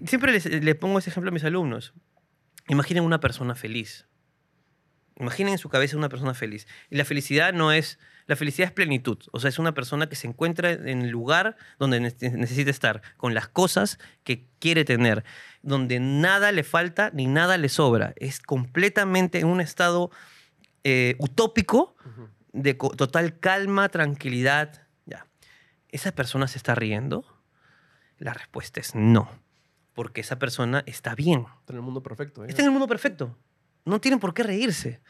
siempre les, les pongo ese ejemplo a mis alumnos. Imaginen una persona feliz. Imaginen en su cabeza una persona feliz. Y la felicidad no es. La felicidad es plenitud. O sea, es una persona que se encuentra en el lugar donde ne- necesita estar, con las cosas que quiere tener, donde nada le falta ni nada le sobra. Es completamente en un estado eh, utópico de total calma, tranquilidad. Ya. ¿Esa persona se está riendo? La respuesta es no. Porque esa persona está bien.
Está en el mundo perfecto. ¿eh?
Está en el mundo perfecto. No tienen por qué reírse.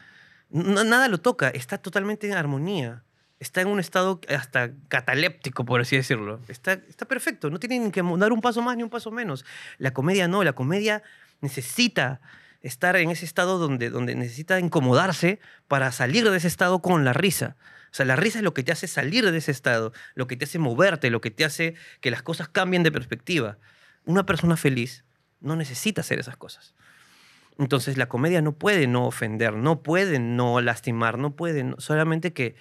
Nada lo toca. Está totalmente en armonía. Está en un estado hasta cataléptico, por así decirlo. Está, está perfecto. No tienen que dar un paso más ni un paso menos. La comedia no. La comedia necesita estar en ese estado donde, donde necesita incomodarse para salir de ese estado con la risa. O sea, la risa es lo que te hace salir de ese estado, lo que te hace moverte, lo que te hace que las cosas cambien de perspectiva. Una persona feliz no necesita hacer esas cosas. Entonces la comedia no puede no ofender, no puede no lastimar, no puede solamente que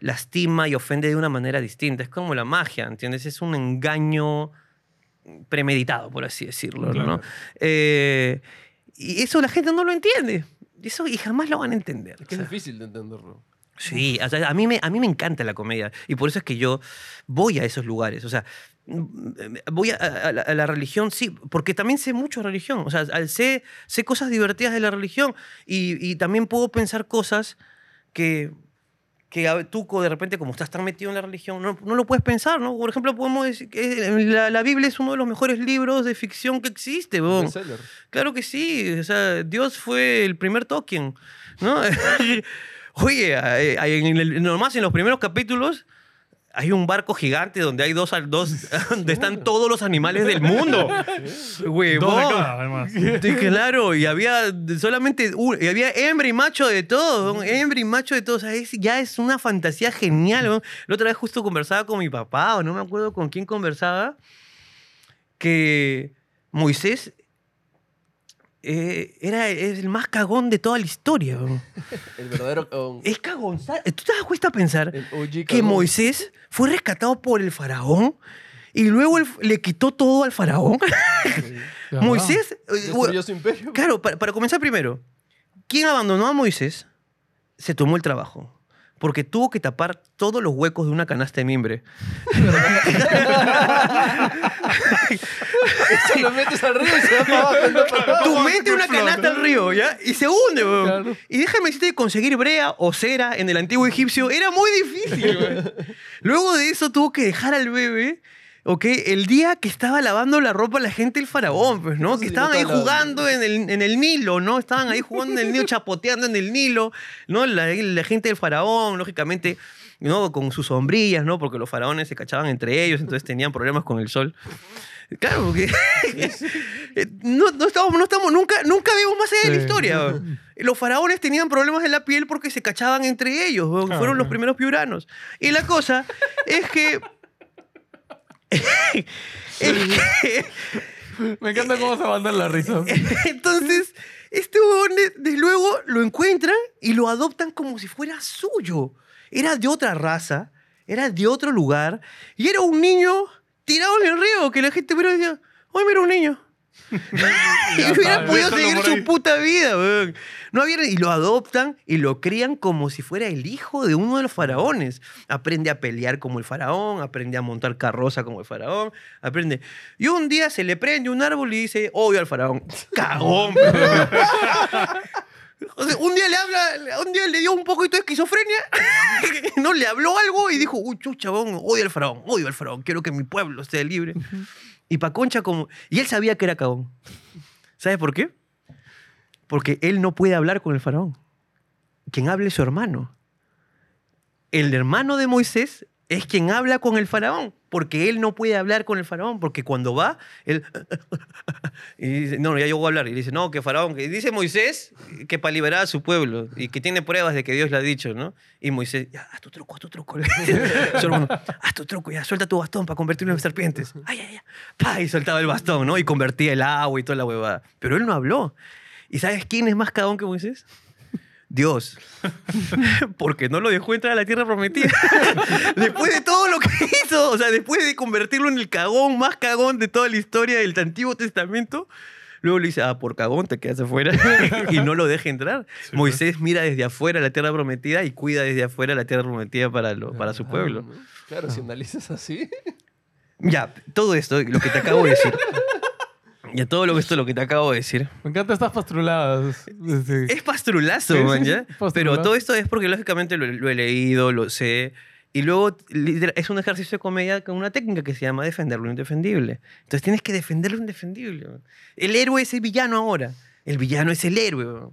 lastima y ofende de una manera distinta. Es como la magia, ¿entiendes? Es un engaño premeditado, por así decirlo,
Claro.
¿no? Eh, y eso la gente no lo entiende. Eso y jamás lo van a entender.
Es que es difícil de entenderlo.
Sí, o sea, a, mí me, a mí me encanta la comedia y por eso es que yo voy a esos lugares. O sea, voy a, a la, a la religión, sí, porque también sé mucho de religión. O sea, al- sé, sé cosas divertidas de la religión y, y también puedo pensar cosas que, que tú de repente, como estás tan metido en la religión, no, no lo puedes pensar, ¿no? Por ejemplo, podemos decir que eh, la, la Biblia es uno de los mejores libros de ficción que existe.
Bestseller.
Claro que sí, o sea, Dios fue el primer Tolkien, ¿no? *laughs* Oye, eh, hay- en el- nomás en los primeros capítulos hay un barco gigante donde hay dos, al- dos *laughs* donde están todos los animales del mundo. Huevón.
además.
Sí, claro, y había solamente un- y había hembra y macho de todo, ¿no? hembra y macho de todo, o sea, es- ya es una fantasía genial. ¿no? La otra vez justo conversaba con mi papá, o no me acuerdo con quién conversaba, que Moisés eh, era es el más cagón de toda la historia. *laughs*
El verdadero. um,
Es cagón. ¿sabes? ¿Tú te das cuenta a pensar
el OG
que
cagón.
Moisés fue rescatado por el faraón y luego le quitó todo al faraón?
Ya, *laughs*
Moisés... eh,
Destruyó su imperio.
Claro, para, para comenzar primero, ¿quién abandonó a Moisés? Se tomó el trabajo. Porque tuvo que tapar todos los huecos de una canasta de mimbre.
Se lo metes al río y se va para abajo. no para abajo.
Tú metes una canasta al río, ¿ya? Y se hunde, weón.
Claro.
Y déjame decirte que conseguir brea o cera en el antiguo egipcio era muy difícil, weón. Luego de eso tuvo que dejar al bebé, ¿ok? El día que estaba lavando la ropa la gente del faraón, pues, ¿no? Que estaban ahí jugando en el, en el Nilo, ¿no? Estaban ahí jugando en el Nilo, *laughs* chapoteando en el Nilo, ¿no? La, la gente del faraón, lógicamente, ¿no? Con sus sombrillas, ¿no? Porque los faraones se cachaban entre ellos, entonces tenían problemas con el sol. Claro, porque *laughs* no, no estamos, no estamos, nunca, nunca vimos más allá de la historia. *laughs* Los faraones tenían problemas en la piel porque se cachaban entre ellos.
Claro,
Fueron los primeros piuranos. Y la cosa es que.
Me encanta cómo se mandan la risa.
entonces, este huevón, de- de luego lo encuentran y lo adoptan como si fuera suyo. Era de otra raza, era de otro lugar y era un niño tirado en el río que la gente hubiera dicho, ¡ay, mira un niño! *laughs* y hubiera podido seguir su puta vida, weón. No había, y lo adoptan y lo crían como si fuera el hijo de uno de los faraones. Aprende a pelear como el faraón, aprende a montar carroza como el faraón, aprende. Y un día se le prende un árbol y dice, odio al faraón. *laughs* Cagón. *laughs* O sea, un día le habla, un día le dio un poquito de esquizofrenia, no le habló algo y dijo, uy, chucha, weón, odio al faraón, odio al faraón, quiero que mi pueblo esté libre. Y pa' concha como... Y él sabía que era cagón. ¿Sabes por qué? Porque él no puede hablar con el faraón. Quien hable es su hermano. El hermano de Moisés es quien habla con el faraón, porque él no puede hablar con el faraón, porque cuando va, él... *laughs* Y dice, no, ya yo voy a hablar. Y dice, no, que faraón, que dice Moisés que para liberar a su pueblo y que tiene pruebas de que Dios le ha dicho, ¿no? Y Moisés, ya, haz tu truco, haz tu truco. *laughs* Haz tu truco, ya, suelta tu bastón para convertirlo en serpientes. Ay, ay, ay. Y soltaba el bastón, ¿no? Y convertía el agua y toda la huevada. Pero él no habló. ¿Y sabes quién es más cagón que Moisés? Dios. *laughs* Porque no lo dejó entrar a la tierra prometida. *laughs* después de todo lo que hizo, o sea, después de convertirlo en el cagón más cagón de toda la historia del Antiguo Testamento, luego le dice, ah, por cagón te quedas afuera *laughs* y no lo deja entrar. Moisés mira desde afuera la tierra prometida y cuida desde afuera la tierra prometida para, lo- para su pueblo.
Claro, si analizas así.
Ya, todo esto, lo que te acabo de decir. Ya, todo lo, esto lo que te acabo de decir.
Me encantan estas pastruladas. Este,
Es pastrulazo,
Sí, sí,
man,
sí,
¿ya?
pastrulazo.
Pero todo esto es porque lógicamente lo, lo he leído, lo sé. Y luego es un ejercicio de comedia con una técnica que se llama defender lo indefendible. Entonces tienes que defender lo indefendible. man. El héroe es el villano ahora. El villano es el héroe. man.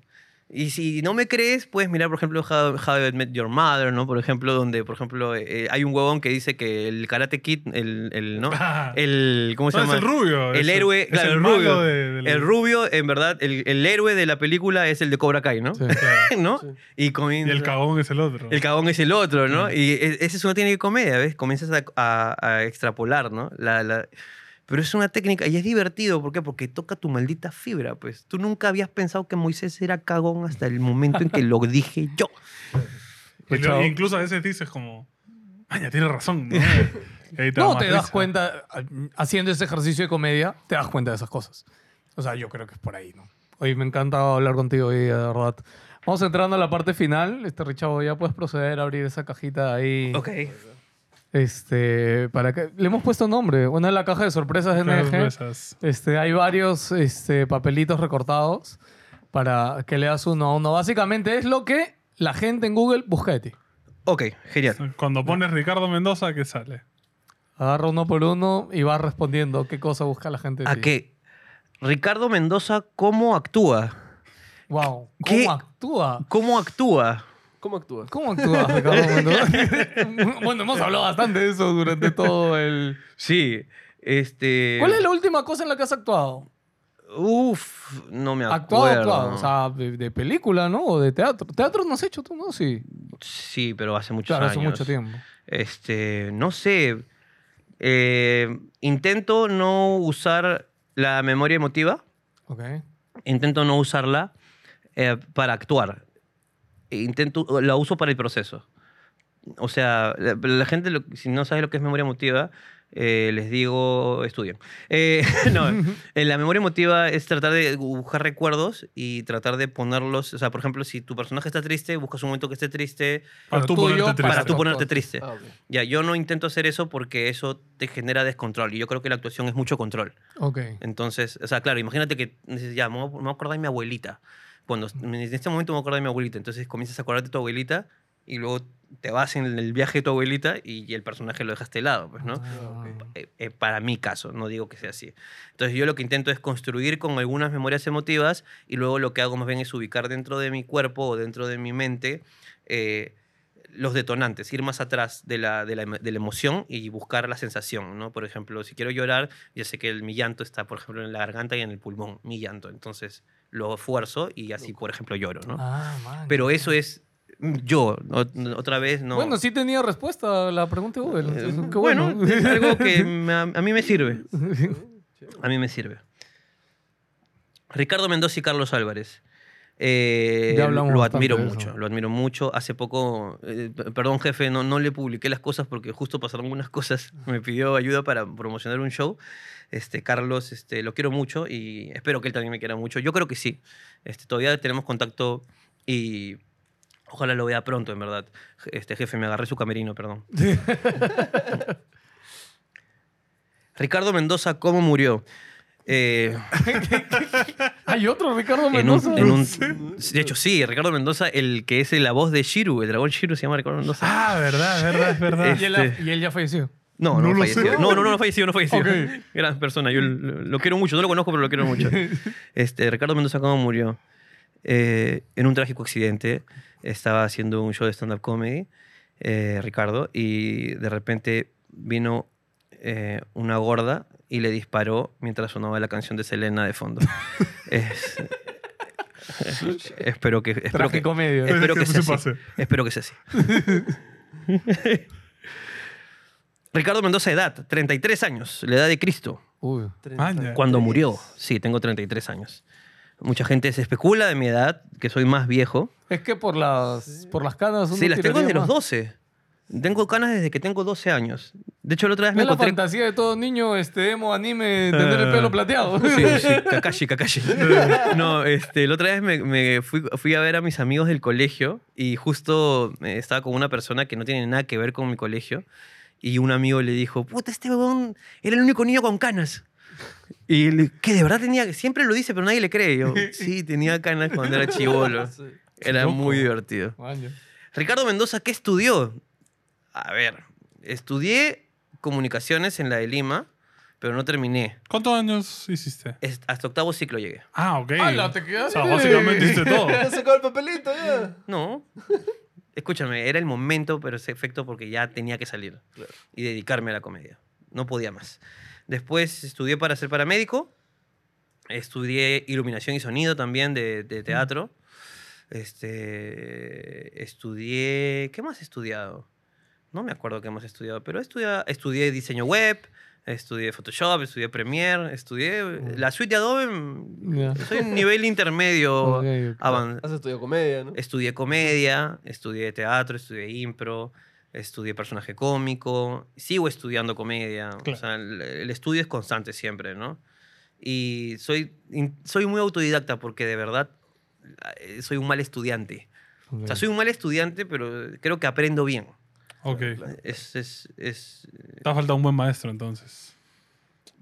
Y si no me crees, puedes mirar, por ejemplo, How, How I Met Your Mother, ¿no? Por ejemplo, donde, por ejemplo, eh, hay un huevón que dice que el Karate Kid, el, el ¿no? *laughs* El, ¿cómo se
No, es
llama?
el rubio,
El
es el-
héroe,
es
claro,
el
rubio.
de-
El rubio, en verdad, el, el héroe de la película es el de Cobra Kai, ¿no?
Sí. *laughs*
¿No? Y,
Y
comienza-
el cagón es el otro.
el cagón es el otro, ¿no? Y e- ese es una técnica de comedia, ¿ves? Comienzas a, a- a extrapolar, ¿no? La, la- Pero es una técnica y es divertido, ¿por qué? Porque toca tu maldita fibra, pues. Tú nunca habías pensado que Moisés era cagón hasta el momento en que lo dije yo.
Y lo-
Chao.
incluso a veces dices como, maña, tiene razón. ¿no? *laughs* Y da
No, te das
risa.
cuenta, haciendo ese ejercicio de comedia, te das cuenta de esas cosas. O sea, yo creo que es por ahí, ¿no? Oye, me encanta hablar contigo hoy, de verdad. Vamos entrando a la parte final. Este, Richard, ya puedes proceder a abrir esa cajita ahí.
Ok.
Este, para que... Le hemos puesto nombre. Una de la caja de sorpresas de NG. Este, hay varios este, papelitos recortados para que leas uno a uno. Básicamente es lo que la gente en Google busca de ti.
Ok, genial.
Cuando pones Ricardo Mendoza, ¿qué sale?
Agarra uno por uno y vas respondiendo qué cosa busca la gente de
¿A
ti.
qué? Ricardo Mendoza, ¿cómo actúa?
Wow. ¿Cómo
¿Qué?
actúa?
¿Cómo actúa?
¿Cómo actúa?
¿Cómo actúa Ricardo *laughs* Mendoza? *laughs* bueno, hemos hablado bastante de eso durante todo el...
Sí, este...
¿Cuál es la última cosa en la que has actuado?
Uf, no me acuerdo.
Actuado, actuado. O sea, de, de película, ¿no? O de teatro. ¿Teatro no has hecho tú, no? Sí.
Sí, pero hace muchos
Claro,
años.
hace mucho tiempo.
Este, no sé. Eh, intento no usar la memoria emotiva.
Ok.
Intento no usarla eh, para actuar. Intento, la uso para el proceso. O sea, la, la gente, lo- si no sabe lo que es memoria emotiva, eh, les digo, estudien. Eh, *laughs* no, eh, la memoria emotiva es tratar de buscar recuerdos y tratar de ponerlos. O sea, por ejemplo, si tu personaje está triste, buscas un momento que esté triste
Para tú
tuyo,
ponerte
para
triste.
tú ponerte triste.
Ah.
Ya, yo no intento hacer eso porque eso te genera descontrol. Y yo creo que la actuación es mucho control.
Ok.
Entonces, o sea, claro, imagínate que dices, ya, me voy a me voy a acordar de mi abuelita. Cuando, en este momento me voy a acordar de mi abuelita. Entonces comienzas a acordarte de tu abuelita y luego te vas en el viaje de tu abuelita y, y el personaje lo dejaste de lado, pues, ¿no?
Ah.
Eh, eh, para mi caso, no digo que sea así. Entonces yo lo que intento es construir con algunas memorias emotivas y luego lo que hago más bien es ubicar dentro de mi cuerpo o dentro de mi mente eh, los detonantes, ir más atrás de la, de, la, de la emoción y buscar la sensación, ¿no? Por ejemplo, si quiero llorar, ya sé que el, mi llanto está, por ejemplo, en la garganta y en el pulmón, mi llanto. Entonces lo esfuerzo y así, por ejemplo, lloro, ¿no?
Ah, man.
Pero eso es yo, no- otra vez no...
Bueno, sí tenía respuesta a la pregunta de Google.
Eh,
entonces, qué
bueno,
bueno.
es algo que *laughs* me- a, a mí me sirve. *laughs* A mí me sirve. Ricardo Mendoza y Carlos Álvarez. Eh, lo admiro mucho, lo admiro mucho. Hace poco, eh, perdón jefe, no, no le publiqué las cosas porque justo pasaron unas cosas. Me pidió ayuda para promocionar un show. Este, Carlos, este, lo quiero mucho y espero que él también me quiera mucho. Yo creo que sí. Este, todavía tenemos contacto y ojalá lo vea pronto, en verdad. Este jefe, me agarré su camerino, perdón. *laughs* Ricardo Mendoza, ¿cómo murió? Eh, *laughs*
Hay otro Ricardo
en
Mendoza.
un, en un- *laughs* de hecho, sí, Ricardo Mendoza, el que es la voz de Shiru, el dragón Shiru se llama Ricardo Mendoza.
Ah, verdad, verdad, es verdad.
y, él,
este-
y él ya falleció.
No, no,
no lo
falleció.
sé.
No, no, no, no falleció, no falleció.
Ok. *laughs*
Gran persona, yo lo, lo quiero mucho, no lo conozco, pero lo quiero mucho. *laughs* Este, Ricardo Mendoza, ¿cómo murió? Eh, en un trágico accidente, estaba haciendo un show de stand-up comedy, eh, Ricardo, y de repente vino eh, una gorda y le disparó mientras sonaba la canción de Selena de fondo. *laughs* Es- espero que, espero que,
medio.
espero que
Que
sea
se
así.
pase.
Espero que sea así. Ricardo Mendoza, edad, 33 años, la edad de Cristo.
Uy.
Cuando murió, sí, tengo 33 años. Mucha gente se especula de mi edad, que soy más viejo.
Es que por las, por las canas.
Sí, las tengo desde los
más.
12. Tengo canas desde que tengo 12 años. De hecho, la otra vez me
Es la
encontré...
fantasía de todo niño, este emo, anime, tener el
Eh.
pelo plateado.
Sí, sí, *laughs* Kakashi, Kakashi. No, este, la otra vez me, me fui, fui a ver a mis amigos del colegio y justo eh, estaba con una persona que no tiene nada que ver con mi colegio y un amigo le dijo, puta, este huevón era el único niño con canas. *laughs* Y le- que de verdad tenía, siempre lo dice, pero nadie le cree. Yo, *laughs* sí, tenía canas cuando era chivolo. *laughs* Era muy divertido. Ricardo Mendoza, ¿qué estudió? A ver, estudié comunicaciones en la de Lima, pero no terminé.
¿Cuántos años hiciste?
Es- hasta octavo ciclo llegué.
Ah, ok.
¡Hala, te
o
quedaste!
sea, básicamente hiciste todo.
Ya sacó el papelito, ya.
No. Escúchame, era el momento, pero ese efecto porque ya tenía que salir
Claro.
y dedicarme a la comedia. No podía más. Después estudié para ser paramédico. Estudié iluminación y sonido también de, de teatro. Este, estudié... ¿Qué más he estudiado? No me acuerdo qué más he estudiado, pero estudié, estudié diseño web, estudié Photoshop, estudié Premiere, estudié la suite de Adobe.
Ya.
Soy un nivel intermedio *laughs*
Ok, ok.
avan-
Has estudiado comedia, ¿no?
Estudié comedia, estudié teatro, estudié impro, estudié personaje cómico, sigo estudiando comedia. O
Claro.
sea, el, el estudio es constante siempre, ¿no? Y soy, soy muy autodidacta porque de verdad eh, soy un mal estudiante. O sea, soy un mal estudiante, pero creo que aprendo bien.
Ok.
Es, es, es-
Te ha faltado un buen maestro, entonces.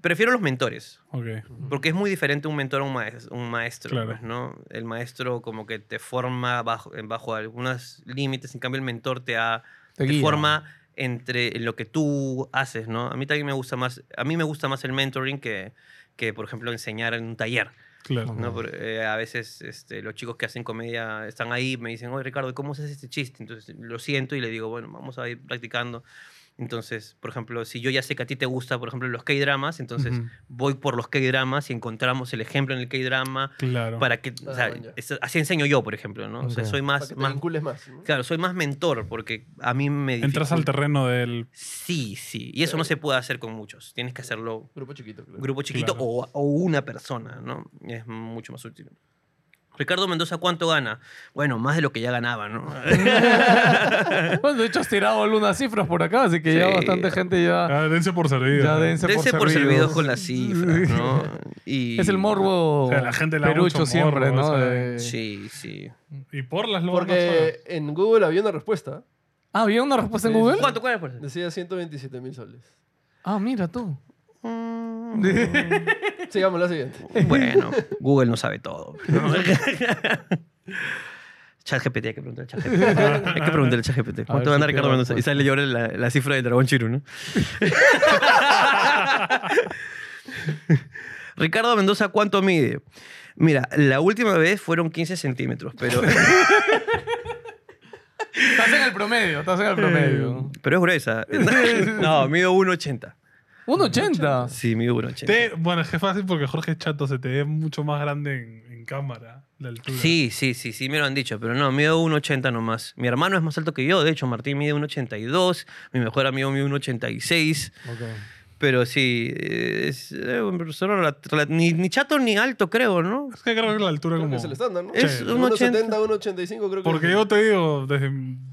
Prefiero los mentores.
Ok.
Porque es muy diferente un mentor a un maestro, un maestro
Claro.
pues, ¿no? El maestro como que te forma bajo, bajo algunos límites, en cambio el mentor te, ha,
Te
te forma entre lo que tú haces, ¿no? A mí también me gusta más, a mí me gusta más el mentoring que, que por ejemplo, enseñar en un taller,
Claro.
¿no? Por- eh, a veces este, los chicos que hacen comedia están ahí y me dicen, oye, Ricardo, ¿cómo haces este chiste? Entonces lo siento y le digo, bueno, vamos a ir practicando. Entonces, por ejemplo, si yo ya sé que a ti te gusta, por ejemplo, los K-dramas, entonces
Ujú.
voy por los K-dramas y encontramos el ejemplo en el K-drama
Claro.
para que, o
Ah,
sea,
ya.
es- así enseño yo, por ejemplo, ¿no? O sea, soy
Para
más,
que te
más
vincules más. ¿no?
claro, soy más mentor porque a mí me
Entras al
dificulta-
terreno del.
Sí, sí, y eso no se puede hacer con muchos. Tienes que hacerlo
Grupo chiquito, claro.
grupo chiquito
Claro.
o, o una persona, ¿no? Es mucho más útil. Ricardo Mendoza, ¿cuánto gana? Bueno, más de lo que ya ganaba, ¿no? *laughs*
Bueno, de hecho has tirado algunas cifras por acá, así que ya bastante gente ya,
Ah, dense por servido.
ya dense,
Dense por servidos con las cifras, ¿no? *laughs* Y...
Es el morbo
O sea, la gente le da
perucho
mucho
siempre,
morbo,
¿no?
o sea,
De-
Sí, sí.
Y por las lobas.
Porque en Google había una respuesta.
Ah, ¿había una respuesta en Google?
¿Cuánto? ¿Cuál es por ciento?
Decía 127 mil soles.
Ah, mira tú. *laughs*
Sigamos la siguiente.
Bueno, Google no sabe todo. *laughs* ChatGPT, hay que preguntarle al ChatGPT. Hay que preguntarle al ChatGPT. ¿Cuánto gana Ricardo Mendoza? Y sale y ahora la, la cifra del dragón chiru, ¿no? *laughs* Ricardo Mendoza, ¿cuánto mide? Mira, la última vez fueron 15 centímetros, pero,
Estás en el promedio, estás en el promedio.
pero es gruesa. No, mido 1,80.
1.80.
Sí, mido 1,80.
Te- bueno, es que es fácil porque Jorge es chato, se te ve mucho más grande en, en cámara, la altura.
Sí, sí, sí, sí, me lo han dicho, pero no, mido 1,80 nomás. Mi hermano es más alto que yo, de hecho, Martín mide 1,82, mi mejor amigo mide 1,86, pero sí, es eh, rela- rela- ni, ni chato ni alto, creo, ¿no?
Es que creo que la altura
Creo
como...
que es el estándar, ¿no?
Es
Sí.
un 80.
1,70, 1,85 creo que
Porque
es.
yo te digo, desde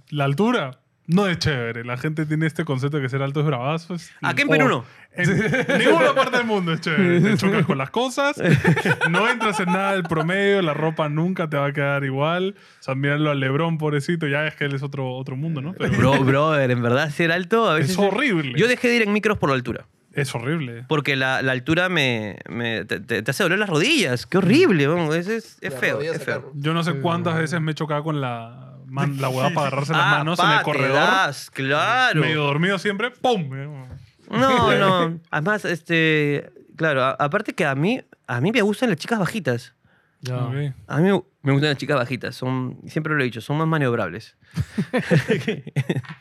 la altura no es chévere. La gente tiene este concepto de que ser alto es bravazo. es-
Aquí en Perú no.
En ninguna parte del mundo es chévere. Te chocas con las cosas, no entras en nada del promedio, la ropa nunca te va a quedar igual. O sea, mirarlo a Lebrón, pobrecito, ya es que él es otro, otro mundo, ¿no? Pero
Bro, brother, en verdad, ser alto a veces...
es horrible.
Yo dejé de ir en micros por la altura.
Es horrible.
Porque la, la altura me, me- te, te- te hace doler las rodillas. Qué horrible, vamos, es, es, es
Las
feo, es feo.
Yo no sé cuántas veces me he chocado con la, man- la hueá para agarrarse las *laughs*
Ah,
manos en
pa,
el
te
corredor.
das, claro.
Medio dormido siempre, ¡pum!
No, *laughs* no. Además, este, claro, a- aparte que a mí, a mí me gustan las chicas bajitas.
Ya.
Ok.
A mí me gustan las chicas bajitas. Son, siempre lo he dicho, son más maniobrables. *laughs*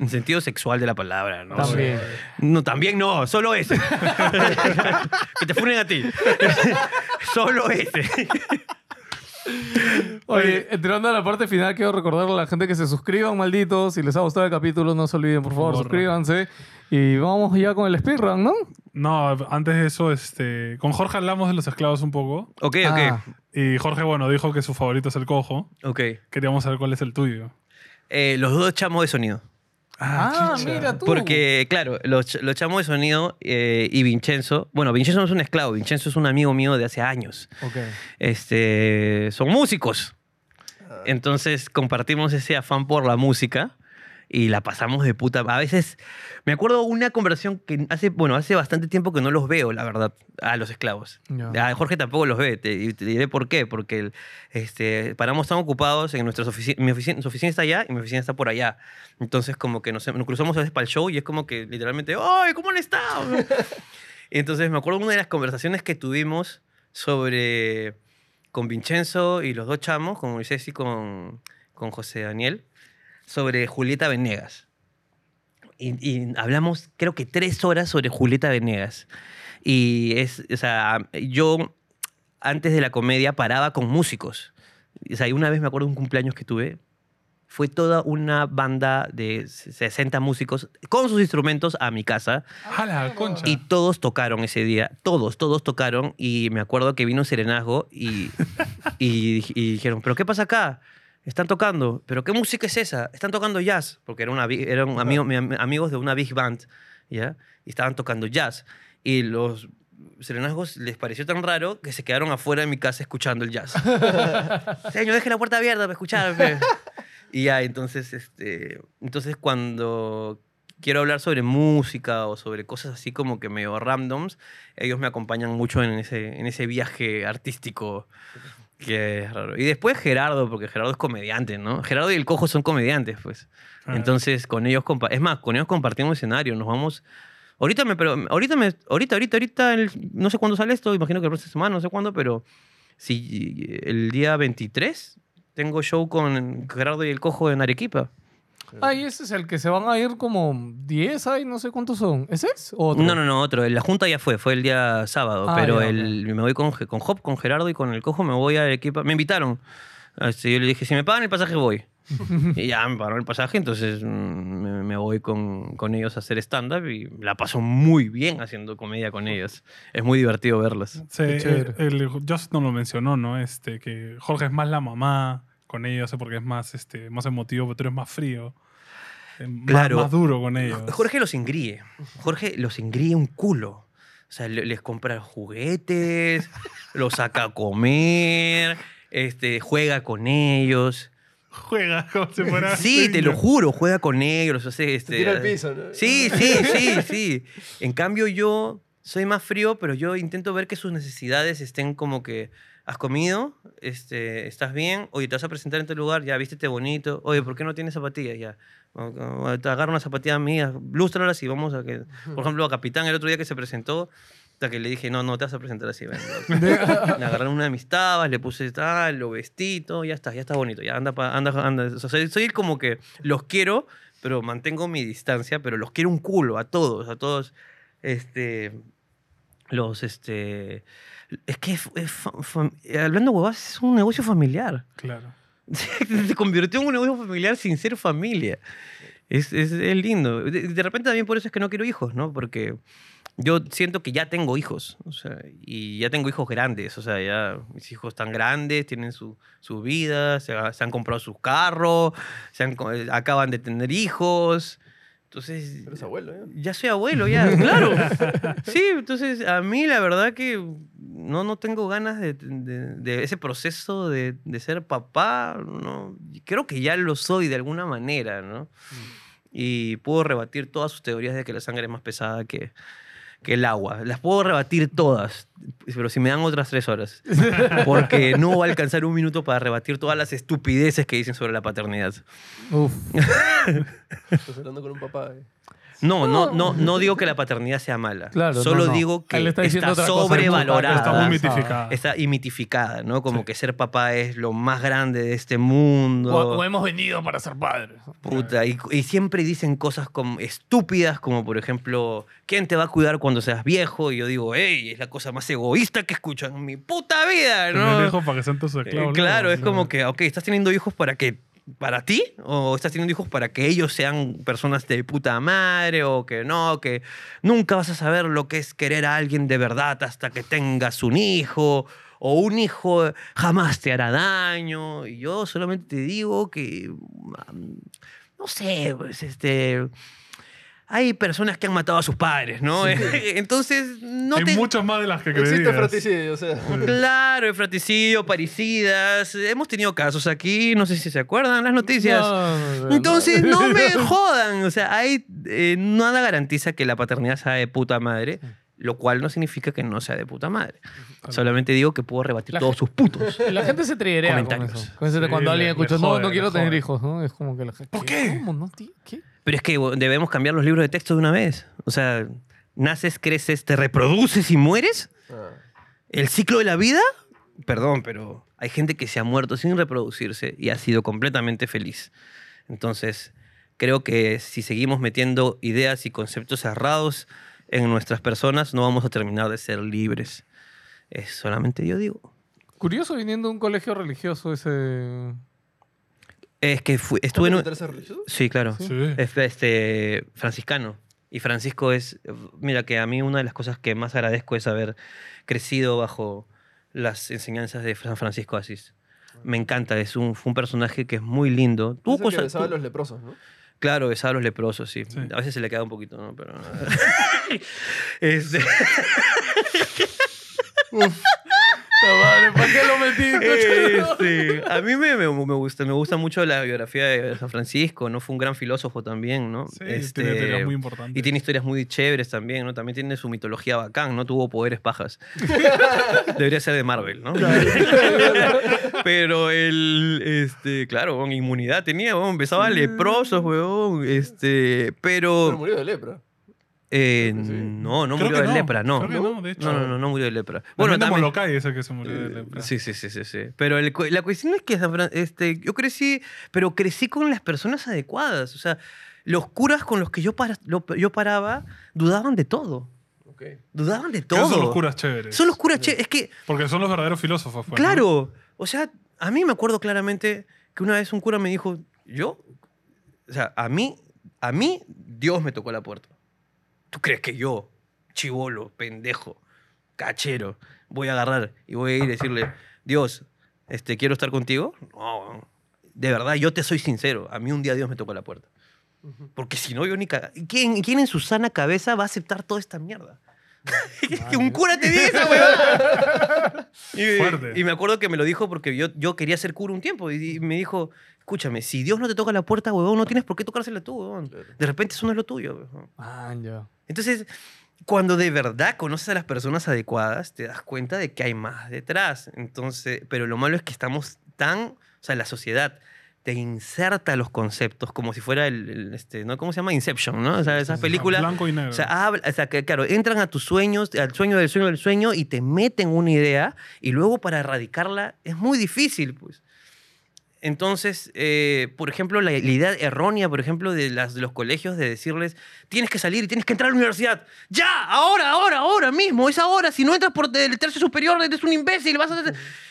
en sentido sexual de la palabra, ¿no?
También.
No, también no, solo ese. que te funen a ti. solo ese.
Oye, entrando a la parte final, quiero recordarle a la gente que se suscriban, malditos. Si les ha gustado el capítulo, no se olviden, por favor, suscríbanse. Y vamos ya con el speedrun, ¿no?
No, antes de eso, este, con Jorge hablamos de los esclavos un poco.
Ok, ok.
Ah,
Y Jorge, bueno, dijo que su favorito es el cojo.
Ok.
Queríamos saber cuál es el tuyo.
Eh, los dos chamos de sonido.
Ah, mira tú.
Porque, claro, los, los chamos de sonido eh, y Vincenzo. Bueno, Vincenzo no es un esclavo, Vincenzo es un amigo mío de hace años.
Ok.
Este, son músicos. Entonces compartimos ese afán por la música y la pasamos de puta. A veces me acuerdo una conversación que hace, bueno, hace bastante tiempo que no los veo, la verdad, a los esclavos. A Jorge tampoco los ve, te, te diré por qué, porque el- este, paramos tan ocupados en nuestras oficinas, mi oficina, su oficina está allá y mi oficina está por allá. Entonces como que nos, nos cruzamos a veces para el show y es como que literalmente, ¡ay, cómo han estado! *laughs* Entonces me acuerdo una de las conversaciones que tuvimos sobre con Vincenzo y los dos chamos, con Moisés y con, con José Daniel, sobre Julieta Venegas. Y, y hablamos, creo que tres horas sobre Julieta Venegas. Y es, o sea, yo antes de la comedia paraba con músicos. O sea, y una vez me acuerdo de un cumpleaños que tuve, fue toda una banda de 60 músicos con sus instrumentos a mi casa
¡A la concha!
y todos tocaron ese día. Todos, todos tocaron. Y me acuerdo que vino un serenazgo y, y, y dijeron, ¿pero qué pasa acá? Están tocando. ¿Pero qué música es esa? Están tocando jazz. Porque una, eran amigo- mi am- amigos de una big band, ¿ya? Y estaban tocando jazz. Y los serenazgos les pareció tan raro que se quedaron afuera de mi casa escuchando el jazz. *laughs* Señor, deje la puerta abierta para escuchar. pe". Y ya, entonces, este, entonces cuando quiero hablar sobre música o sobre cosas así como que medio randoms, ellos me acompañan mucho en ese, en ese viaje artístico que es raro. Y después Gerardo, porque Gerardo es comediante, ¿no? Gerardo y el Cojo son comediantes, pues.
Ah.
Entonces, con ellos, es más, con ellos compartimos escenario, nos vamos... Ahorita me, pero ahorita me, ahorita, ahorita, ahorita, el- no sé cuándo sale esto, imagino que la próxima semana, no sé cuándo, pero si el día 23 tengo show con Gerardo y el Cojo en Arequipa.
Ay, ese es el que se van a ir como 10, ay, no sé cuántos son. ¿Ese es? ¿O otro?
No, no, no, otro. La junta ya fue, fue el día sábado,
Ah,
pero
ya,
el, me voy con, con Hop, con Gerardo y con el Cojo, me voy a Arequipa. Me invitaron. Este, yo le dije, si me pagan el pasaje, voy. *laughs* y ya me pagaron el pasaje, entonces mm, me, me voy con, con ellos a hacer stand-up y la paso muy bien haciendo comedia con ellos. Es muy divertido verlos.
Sí, el, el- Just no lo mencionó, ¿no? Este, que Jorge es más la mamá con ellos, sé porque es más, este, más emotivo, pero tú eres más frío. eh, más-
Claro.
Más, duro con ellos.
Jorge los ingríe. Jorge los ingríe un culo. O sea, le- les compra juguetes, *laughs* los saca a comer, este, juega con ellos.
Juega como si fuera.
Sí, te lo juro, juega con ellos, los hace,
Se
este,
tira al piso, ¿no?
Sí, sí, sí, sí. En cambio yo soy más frío, pero yo intento ver que sus necesidades estén como que has comido, este, estás bien, oye, te vas a presentar en tu lugar, ya vístete bonito, oye, ¿por qué no tienes zapatillas? Ya, te agarro una zapatilla mía, lústralas y vamos a que, por ejemplo, a Capitán el otro día que se presentó, hasta que le dije, no, no te vas a presentar así, ven. *laughs* Le agarré una de mis tabas, le puse tal, lo vestí, todo, ya está, ya está bonito, ya anda, pa- anda, anda. O sea, soy, soy como que los quiero, pero mantengo mi distancia, pero los quiero un culo, a todos, a todos, este, los, este, es que, es- hablando huevas, es un negocio familiar.
Claro. *laughs*
Se convirtió en un negocio familiar sin ser familia. Es, es, es lindo. De, de repente también por eso es que no quiero hijos, ¿no? Porque yo siento que ya tengo hijos, o sea, y ya tengo hijos grandes, o sea, ya mis hijos están grandes, tienen su, su vida, se, se han comprado sus carros, se han eh, acaban de tener hijos. Entonces,
Eres abuelo, ¿eh?
ya soy abuelo, ya, *laughs* claro. Sí, entonces a mí la verdad que no, no tengo ganas de, de- de ese proceso de, de ser papá. No. Creo que ya lo soy de alguna manera, ¿no? Y puedo rebatir todas sus teorías de que la sangre es más pesada que, que el agua. Las puedo rebatir todas, pero si me dan otras tres horas. *laughs* Porque no va a alcanzar un minuto para rebatir todas las estupideces que dicen sobre la paternidad.
Uf.
Estás hablando con un papá. ¿eh?
No, no, no, no digo que la paternidad sea mala.
Claro,
Solo
no, no.
digo que
Él está
sobrevalorada.
Está muy
Está-
mitificada.
Está imitificada, ¿no? Como
Sí.
que ser papá es lo más grande de este mundo.
O, o hemos venido para ser padres.
Puta, y, y siempre dicen cosas como estúpidas, como por ejemplo, ¿quién te va a cuidar cuando seas viejo? Y yo digo, hey, es la cosa más egoísta que escucho en mi puta vida,
Tener
¿no?
hijos para que sean tus
Eh,
esclavos.
claro, es como que, ok, ¿estás teniendo hijos para qué? ¿Para ti? ¿O estás teniendo hijos para que ellos sean personas de puta madre? ¿O que no? Que nunca vas a saber lo que es querer a alguien de verdad hasta que tengas un hijo. O un hijo jamás te hará daño. Y yo solamente te digo que. mm, No sé, pues este. Hay personas que han matado a sus padres, ¿no? *laughs* Entonces, no
Hay
te.
muchas más de las que
Existe
creías.
fratricidio, o sea.
Claro, el fratricidio, paricidas. Hemos tenido casos aquí, no sé si se acuerdan las noticias.
No, no, no.
Entonces, no *laughs* me jodan. O sea, hay, eh, nada garantiza que la paternidad sea de puta madre, lo cual no significa que no sea de puta madre. Solamente digo que puedo rebatir
La
todos sus putos. *laughs*
La gente se triguea con
Comentarios.
eso. Con eso cuando alguien escucha, no, no quiero tener hijos, ¿no? Es como que la gente.
¿Por qué?
¿Cómo? ¿No? ¿Qué?
Pero es que debemos cambiar los libros de texto de una vez. O sea, naces, creces, te reproduces y mueres.
Ah.
El ciclo de la vida, perdón, pero hay gente que se ha muerto sin reproducirse y ha sido completamente feliz. Entonces, creo que si seguimos metiendo ideas y conceptos cerrados en nuestras personas, no vamos a terminar de ser libres. Es solamente yo digo.
Curioso viniendo de un colegio religioso ese...
Es que fui- estuve en un...
¿Eres religioso?
Sí, claro.
Sí.
Es este, franciscano. Y Francisco es, mira que a mí una de las cosas que más agradezco es haber crecido bajo las enseñanzas de San Francisco de Asís. Me encanta, es un, fue un personaje que es muy lindo. Tuvo
Es el que
cosas,
besaba a
tu-
los leprosos, ¿no?
Claro, besaba a los leprosos, sí.
Sí.
A veces se le queda un poquito, ¿no? Pero... *laughs* *laughs* Este,
¿Para qué lo metí?
este, a mí me, me, me gusta, me gusta mucho la biografía de San Francisco, ¿no? Fue un gran filósofo también, ¿no?
Sí,
Este,
tiene muy importantes.
Y tiene historias muy chéveres también, ¿no? También tiene su mitología bacán, ¿no? Tuvo poderes pajas. *laughs* Debería ser de Marvel, ¿no? *laughs* Pero el, este, claro, weón, inmunidad tenía, weón, besaba a leprosos, weón, este,
Pero
pero...
murió de lepra.
Eh,
sí.
no, no
Creo
murió de
no,
lepra, no.
creo que no, de hecho.
No, no, no, no murió de lepra.
Bueno, también. Molokai es el que se murió de lepra.
Sí, sí, sí, sí, sí. Pero el la cuestión es que este, yo crecí, pero crecí con las personas adecuadas. O sea, los curas con los que yo, para- yo paraba dudaban de todo.
Ok.
Dudaban de todo.
son los curas chéveres.
Son los curas che- Es que,
Porque son los verdaderos filósofos. pues, ¿no?
claro, o sea, a mí me acuerdo claramente que una vez un cura me dijo, yo, o sea, a mí, a mí Dios me tocó la puerta. ¿Tú crees que yo, chivolo, pendejo, cachero, voy a agarrar y voy a ir y decirle, Dios, este, quiero estar contigo? No, de verdad, yo te soy sincero. A mí un día Dios me tocó la puerta. Porque si no, yo ni caga. ¿Quién, ¿Quién en su sana cabeza va a aceptar toda esta mierda? *laughs* que un cura te diga esa weón. *laughs* Y, me acuerdo que me lo dijo porque yo, yo quería ser cura un tiempo. Y, y me dijo, escúchame, si Dios no te toca la puerta, huevón, no tienes por qué tocársela tú, huevón. De repente eso no es lo tuyo.
Ah, ya.
Entonces, cuando de verdad conoces a las personas adecuadas, te das cuenta de que hay más detrás. Entonces, pero lo malo es que estamos tan, o sea, la sociedad te inserta los conceptos como si fuera el, el, este, ¿no? ¿Cómo se llama? Inception, ¿no? O sea, esas películas.
Blanco y negro.
O sea, habla- o sea, que, claro, entran a tus sueños, al sueño del sueño del sueño y te meten una idea y luego para erradicarla es muy difícil, pues. Entonces, eh, por ejemplo, la, la idea errónea, por ejemplo, de, las, de los colegios de decirles, tienes que salir y tienes que entrar a la universidad. Ya, ahora, ahora, ahora mismo, es ahora. Si no entras por el tercio superior, eres un imbécil. Vas a...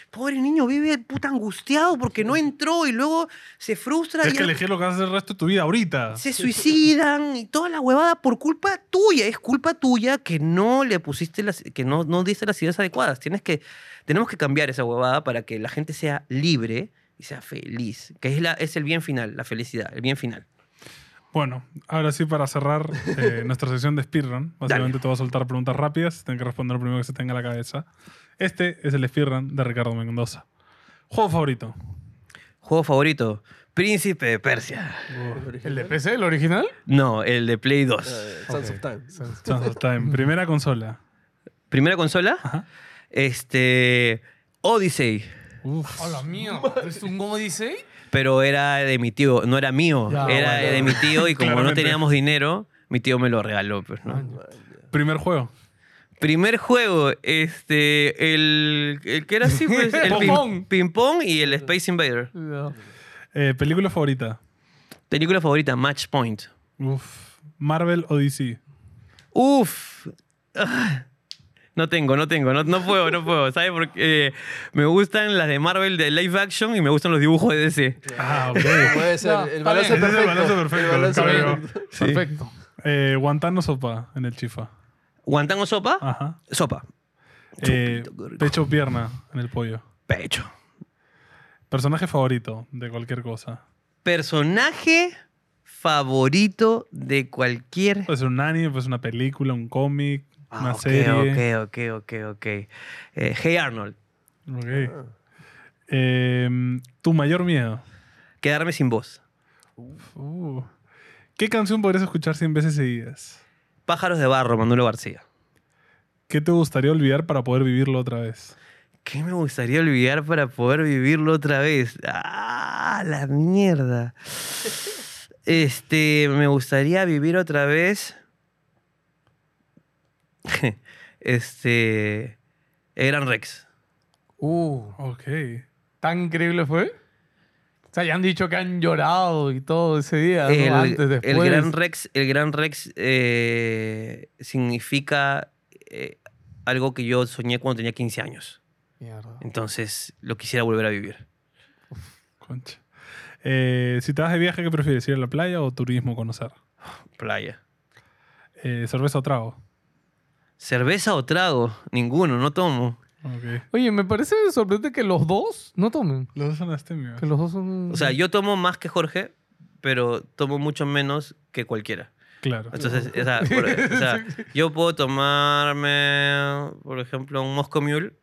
Pobre niño, vive puta angustiado porque no entró y luego se frustra.
es
y
que elegir lo que vas a hacer el resto de tu vida ahorita.
se suicidan y toda la huevada por culpa tuya. Es culpa tuya que no le pusiste las, que no, no diste las ideas adecuadas. Tienes que, tenemos que cambiar esa huevada para que la gente sea libre y sea feliz. Que es, la, es el bien final, la felicidad, el bien final.
Bueno, ahora sí, para cerrar eh, *laughs* nuestra sesión de speedrun, básicamente te voy a soltar preguntas rápidas. Tienes que responder lo primero que se tenga en la cabeza. Este es el speedrun de Ricardo Mendoza. Juego favorito.
Juego favorito, Príncipe de Persia.
¿El de PC, el original?
No, el de Play 2.
Eh, Sons of Time.
Sands of Time. Primera consola.
Primera consola,
Ajá.
este, Odyssey.
Uf.
Hola, *laughs* mío. ¿Es un Odyssey?
Pero era de mi tío, no era mío,
Ya,
era
bueno.
de mi tío y como no teníamos dinero, mi tío me lo regaló. Pues, ¿no?
Primer juego.
Primer juego, este, el, el que era así, pues, *laughs* el ping, ping pong y el Space Invader.
Eh, película favorita.
Película favorita, Match Point.
Uf. Marvel o DC.
Uf. Ah. No tengo, no tengo, no, no puedo, no puedo. ¿Sabes? Porque eh, me gustan las de Marvel de live action y me gustan los dibujos de DC.
Ah, ok.
Puede ser.
No,
el balance
es el
perfecto.
balance perfecto,
El balance perfecto.
Perfecto.
Eh, Guantánamo sopa en el chifa.
¿Guantán o sopa?
Ajá.
Sopa.
Eh, pecho o pierna en el pollo.
Pecho.
Personaje favorito de cualquier cosa.
Personaje favorito de cualquier
Puede ser un anime, puede ser una película, un cómic, una
Ah, ok,
serie.
Ok, ok, ok, ok. Eh, hey Arnold,
Ok.
Ah.
Eh, tu mayor miedo.
quedarme sin voz.
Uh. ¿Qué canción podrías escuchar 100 veces seguidas?
Pájaros de barro, Manuel García.
¿Qué te gustaría olvidar para poder vivirlo otra vez?
¿Qué me gustaría olvidar para poder vivirlo otra vez? ¡Ah, la mierda! *laughs* Este, me gustaría vivir otra vez. *laughs* este. El Gran Rex.
Uh,
Ok.
¿tan increíble fue? O sea, ya han dicho que han llorado y todo ese día, ¿no?
El,
Antes,
el
después.
Gran Rex, el Gran Rex eh, significa eh, algo que yo soñé cuando tenía 15 años.
Mierda.
Entonces lo quisiera volver a vivir.
Concha. Eh, si te vas de viaje, ¿qué prefieres? ¿Ir a la playa o turismo conocer?
Playa.
¿Cerveza o trago?
¿Cerveza o trago? Ninguno, no tomo.
Ok.
Oye, me parece sorprendente que los dos no tomen.
Los dos son astémicos.
Que los dos son...
O sea, yo tomo más que Jorge, pero tomo mucho menos que cualquiera.
Claro.
Entonces, o sea, por- o sea, *laughs* yo puedo tomarme, por ejemplo, un Moscow Mule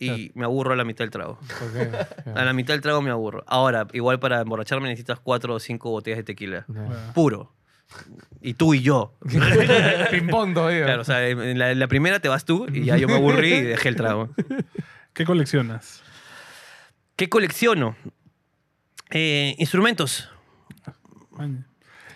y me aburro a la mitad del trago.
Ok, ya.
A la mitad del trago me aburro. Ahora, igual para emborracharme necesitas cuatro o cinco botellas de tequila.
Claro.
Puro. Y tú y yo. *laughs*
Ping-pong todavía.
Claro, o sea, en la, en la primera te vas tú y ya yo me aburrí y dejé el trago.
¿Qué coleccionas?
¿Qué colecciono? Eh, instrumentos.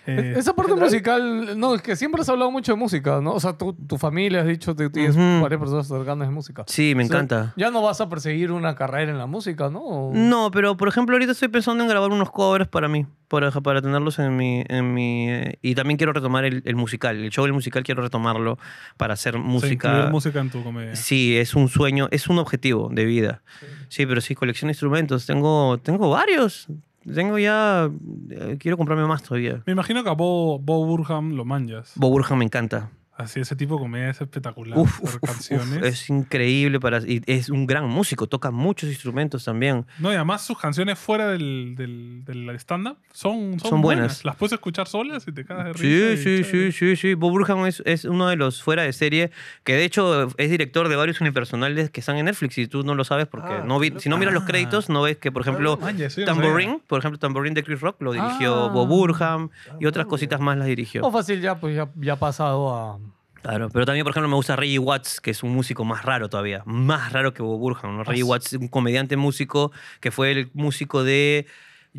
Eh,
Esa parte musical, no, es que siempre has hablado mucho de música, ¿no? O sea, tu, tu familia has dicho que tienes varias personas cercanas de música.
Sí, me
O sea,
encanta.
Ya no vas a perseguir una carrera en la música, ¿no? O-
No, pero por ejemplo ahorita estoy pensando en grabar unos covers para mí, para, para tenerlos en mi... En mi eh, y también quiero retomar el, el musical, el show del musical quiero retomarlo para hacer
o sea,
música.
incluir música en tu comedia.
Sí, es un sueño, es un objetivo de vida. Sí, pero sí, colección de instrumentos. Tengo, tengo varios. Tengo ya... eh, quiero comprarme más todavía.
Me imagino que a Bo, Bo Burham lo manjas.
Bob Burham me encanta.
Así, ese tipo de comedia es espectacular.
Uf, uf,
canciones.
es increíble para y es un gran músico, toca muchos instrumentos también.
No, y además sus canciones fuera del, del, del stand-up son, son,
Son buenas.
Las puedes escuchar solas y te cagas de
Sí,
risa.
sí,
chévere.
sí, sí, sí. Bob Burham es, es uno de los fuera de serie que de hecho es director de varios unipersonales que están en Netflix y tú no lo sabes porque
Ah,
no vi- si no miras los créditos no ves que por ejemplo
yo no
Tambourine, por ejemplo Tambourine de Chris Rock lo dirigió
Ah.
Bob Burham y otras cositas más las dirigió.
O fácil ya, pues ya, ya ha pasado a...
Claro, pero también por ejemplo me gusta Reggie Watts, que es un músico más raro todavía, más raro que Bob Burham, ¿no? Reggie
Ah.
Watts es un comediante músico que fue el músico de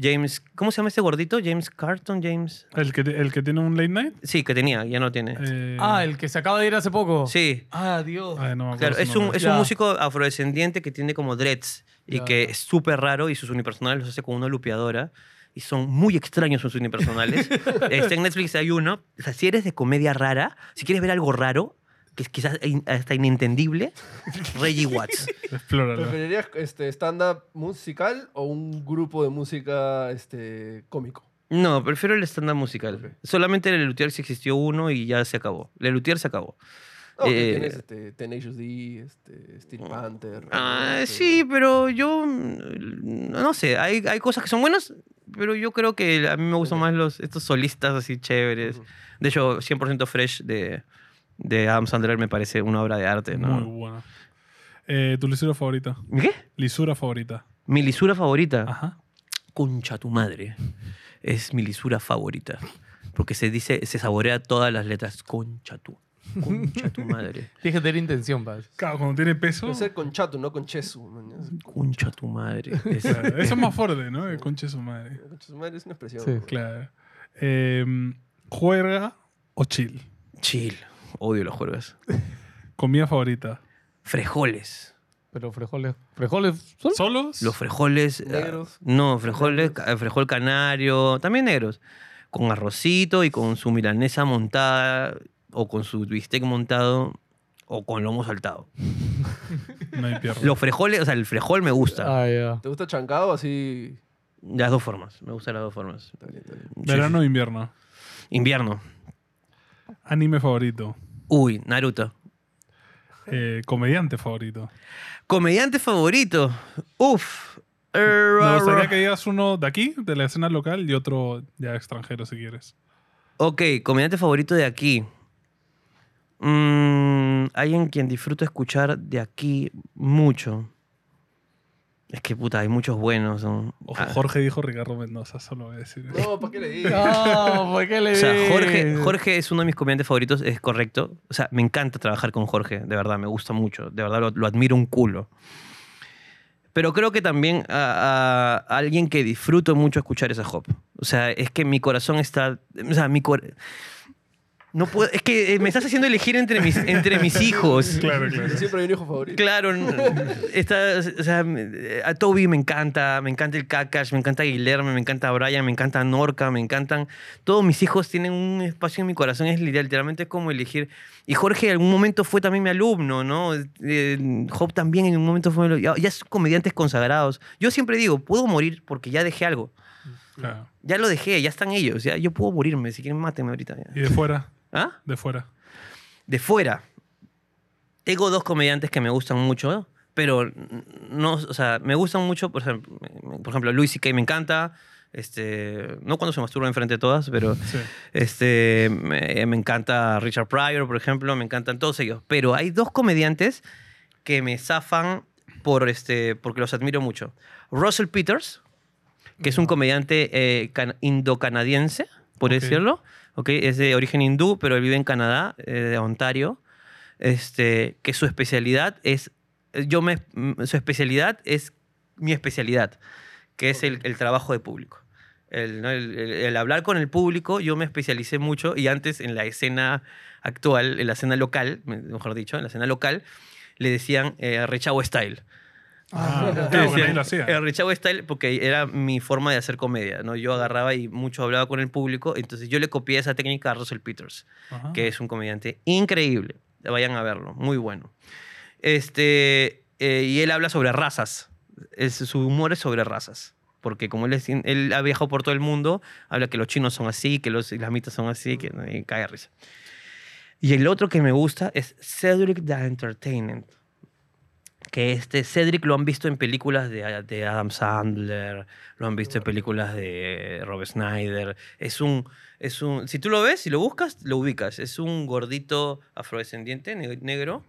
James, ¿cómo se llama este gordito? James Carton, James.
El que, el que tiene un late night.
Sí, que tenía, ya no tiene.
eh,
Ah, el que se acaba de ir hace poco.
Sí,
Ah, Dios.
ay, no me acuerdo
Claro, es un, es un músico afrodescendiente que tiene como dreads y
Ya.
que es súper raro y sus unipersonales los hace con una lupeadora y son muy extraños sus unipersonales. *laughs* este, en Netflix hay uno. O sea, si eres de comedia rara, si quieres ver algo raro, que es quizás in- hasta inentendible, Reggie Watts.
Explóralo.
¿Preferirías este, stand-up musical o un grupo de música este, cómico?
No, prefiero el estándar musical. Solamente el Lelutier sí existió uno y ya se acabó. Lelutier se acabó.
No,
Eh,
tienes este, Tenacious D, este, Steel Panther.
Ah,
este,
sí, pero yo mm, no sé, hay, hay cosas que son buenas, pero yo creo que a mí me gustan más los, estos solistas así chéveres. De hecho, 100% Fresh de, de Adam Sandler me parece una obra de arte,
Muy
¿no?
bueno. Eh, ¿Tu lisura favorita?
¿Mi qué?
Lisura favorita.
Mi lisura favorita.
Ajá.
Concha tu madre. Es mi lisura favorita. Porque se dice, se saborea todas las letras. Concha tu. Concha tu madre. *laughs*
Tienes que tener intención, pa.
Claro, cuando tiene peso.
Puede ser con Chato, no con Chesu. man.
Concha tu madre. Es-
claro, eso es más fuerte, ¿no? El conche su madre.
Con su madre es una expresión.
Sí.
Claro. Eh, ¿Juerga o chill?
chill. Odio los juegos.
Comida favorita.
Frejoles.
Pero frijoles... ¿Frijoles son?
¿Solos?
Los frijoles. ah,
Negros.
no, frijoles, ca- frijol canario, también negros. Con arrocito y con su milanesa montada, o con su bistec montado, o con lomo saltado.
No hay pierna.
Los frijoles, o sea, el frijol me gusta.
Ah, ya.
¿Te gusta chancado así?
De las dos formas, me gustan las dos formas.
Está bien, está bien.
Sí,
¿Verano o invierno?
Invierno.
Anime favorito.
Uy, Naruto.
Eh, comediante favorito.
Comediante favorito. Uf.
Me gustaría que digas uno de aquí, de la escena local, y otro ya extranjero, si quieres.
Ok, comediante favorito de aquí. Mm, alguien quien disfruto escuchar de aquí mucho. Es que puta, hay muchos buenos. ¿no?
Ojo,
Ah,
Jorge dijo Ricardo Mendoza, solo voy a decir.
No, ¿para qué le digas? *laughs*
No, ¿por qué le
o sea? Jorge, Jorge es uno de mis comediantes favoritos, es correcto. O sea, me encanta trabajar con Jorge, de verdad, me gusta mucho. De verdad, lo, lo admiro un culo. Pero creo que también a, a alguien que disfruto mucho escuchar esa hop. O sea, es que mi corazón está. O sea, mi cor- No puedo, es que eh, me estás haciendo elegir entre mis, entre mis *laughs* hijos.
Claro, claro.
Siempre hay un hijo favorito.
Claro, está, o sea, a Toby me encanta, me encanta el Kakash, me encanta Guillermo, me encanta Brian, me encanta Norca, me encantan. Todos mis hijos tienen un espacio en mi corazón, es literal- literalmente como elegir. Y Jorge en algún momento fue también mi alumno, ¿no? Eh, Job también en un momento fue. mi alumno. Ya, ya son comediantes consagrados. Yo siempre digo, puedo morir porque ya dejé algo.
Claro.
Ya lo dejé, ya están ellos. Ya, yo puedo morirme, si quieren, mátenme ahorita. ya.
Y de fuera,
¿Ah?
de fuera.
de fuera. Tengo dos comediantes que me gustan mucho, pero no, o sea, me gustan mucho, por ejemplo, por ejemplo Louis C.K. me encanta, este, no cuando se masturba enfrente de todas, pero
Sí.
este, me, me encanta Richard Pryor, por ejemplo, me encantan todos ellos. Pero hay dos comediantes que me zafan por, este, porque los admiro mucho. Russell Peters, que es un comediante eh, can- indocanadiense, por
Ok.
decirlo. ¿Ok? Es de origen hindú, pero él vive en Canadá, eh, de Ontario. Este, que su especialidad es. Yo me, su especialidad es mi especialidad, que es el, el trabajo de público. El, ¿no? el- el- hablar con el público, yo me especialicé mucho y antes en la escena actual, en la escena local, me- mejor dicho, en la escena local, le decían eh, Style.
Ah,
Le
claro,
decían,
lo hacía.
El Rechago Style porque era mi forma de hacer comedia, ¿no? Yo agarraba y mucho hablaba con el público, entonces yo le copié esa técnica a Russell Peters,
Ajá.
que es un comediante increíble. Vayan a verlo, muy bueno. Este, eh, y él habla sobre razas. Es- su humor es sobre razas. Porque como él, es- él ha viajado por todo el mundo, habla que los chinos son así, que los islamitas son así, que y cae de risa. Y el otro que me gusta es Cedric the Entertainment. Que este Cedric lo han visto en películas de, de Adam Sandler, lo han visto en películas de Rob Snyder. Es un, es un, si tú lo ves, si lo buscas, lo ubicas. Es un gordito afrodescendiente, ne- negro,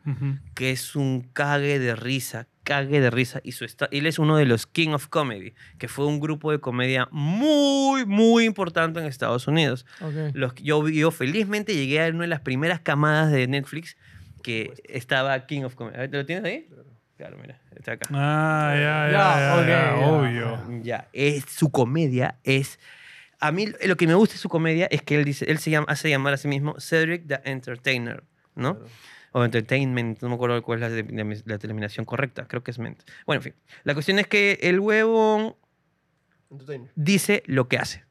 que es un cague de risa, cague de risa. Y su él es uno de los King of Comedy, que fue un grupo de comedia muy, muy importante en Estados Unidos. Los, yo, yo felizmente llegué a una de las primeras camadas de Netflix que estaba King of Comedy. A ver, ¿Te lo tienes ahí? Claro, mira, está acá.
Ah, ya, ya,
Ya,
ya,
ok,
ya,
ya.
obvio.
Ya, es, su comedia es... A mí lo que me gusta de su comedia es que él dice, él se llama, hace llamar a sí mismo Cedric the Entertainer, ¿no? O Entertainment, no me acuerdo cuál es la, la- la terminación correcta, creo que es ment. Bueno, en fin. La cuestión es que el huevo dice lo que hace.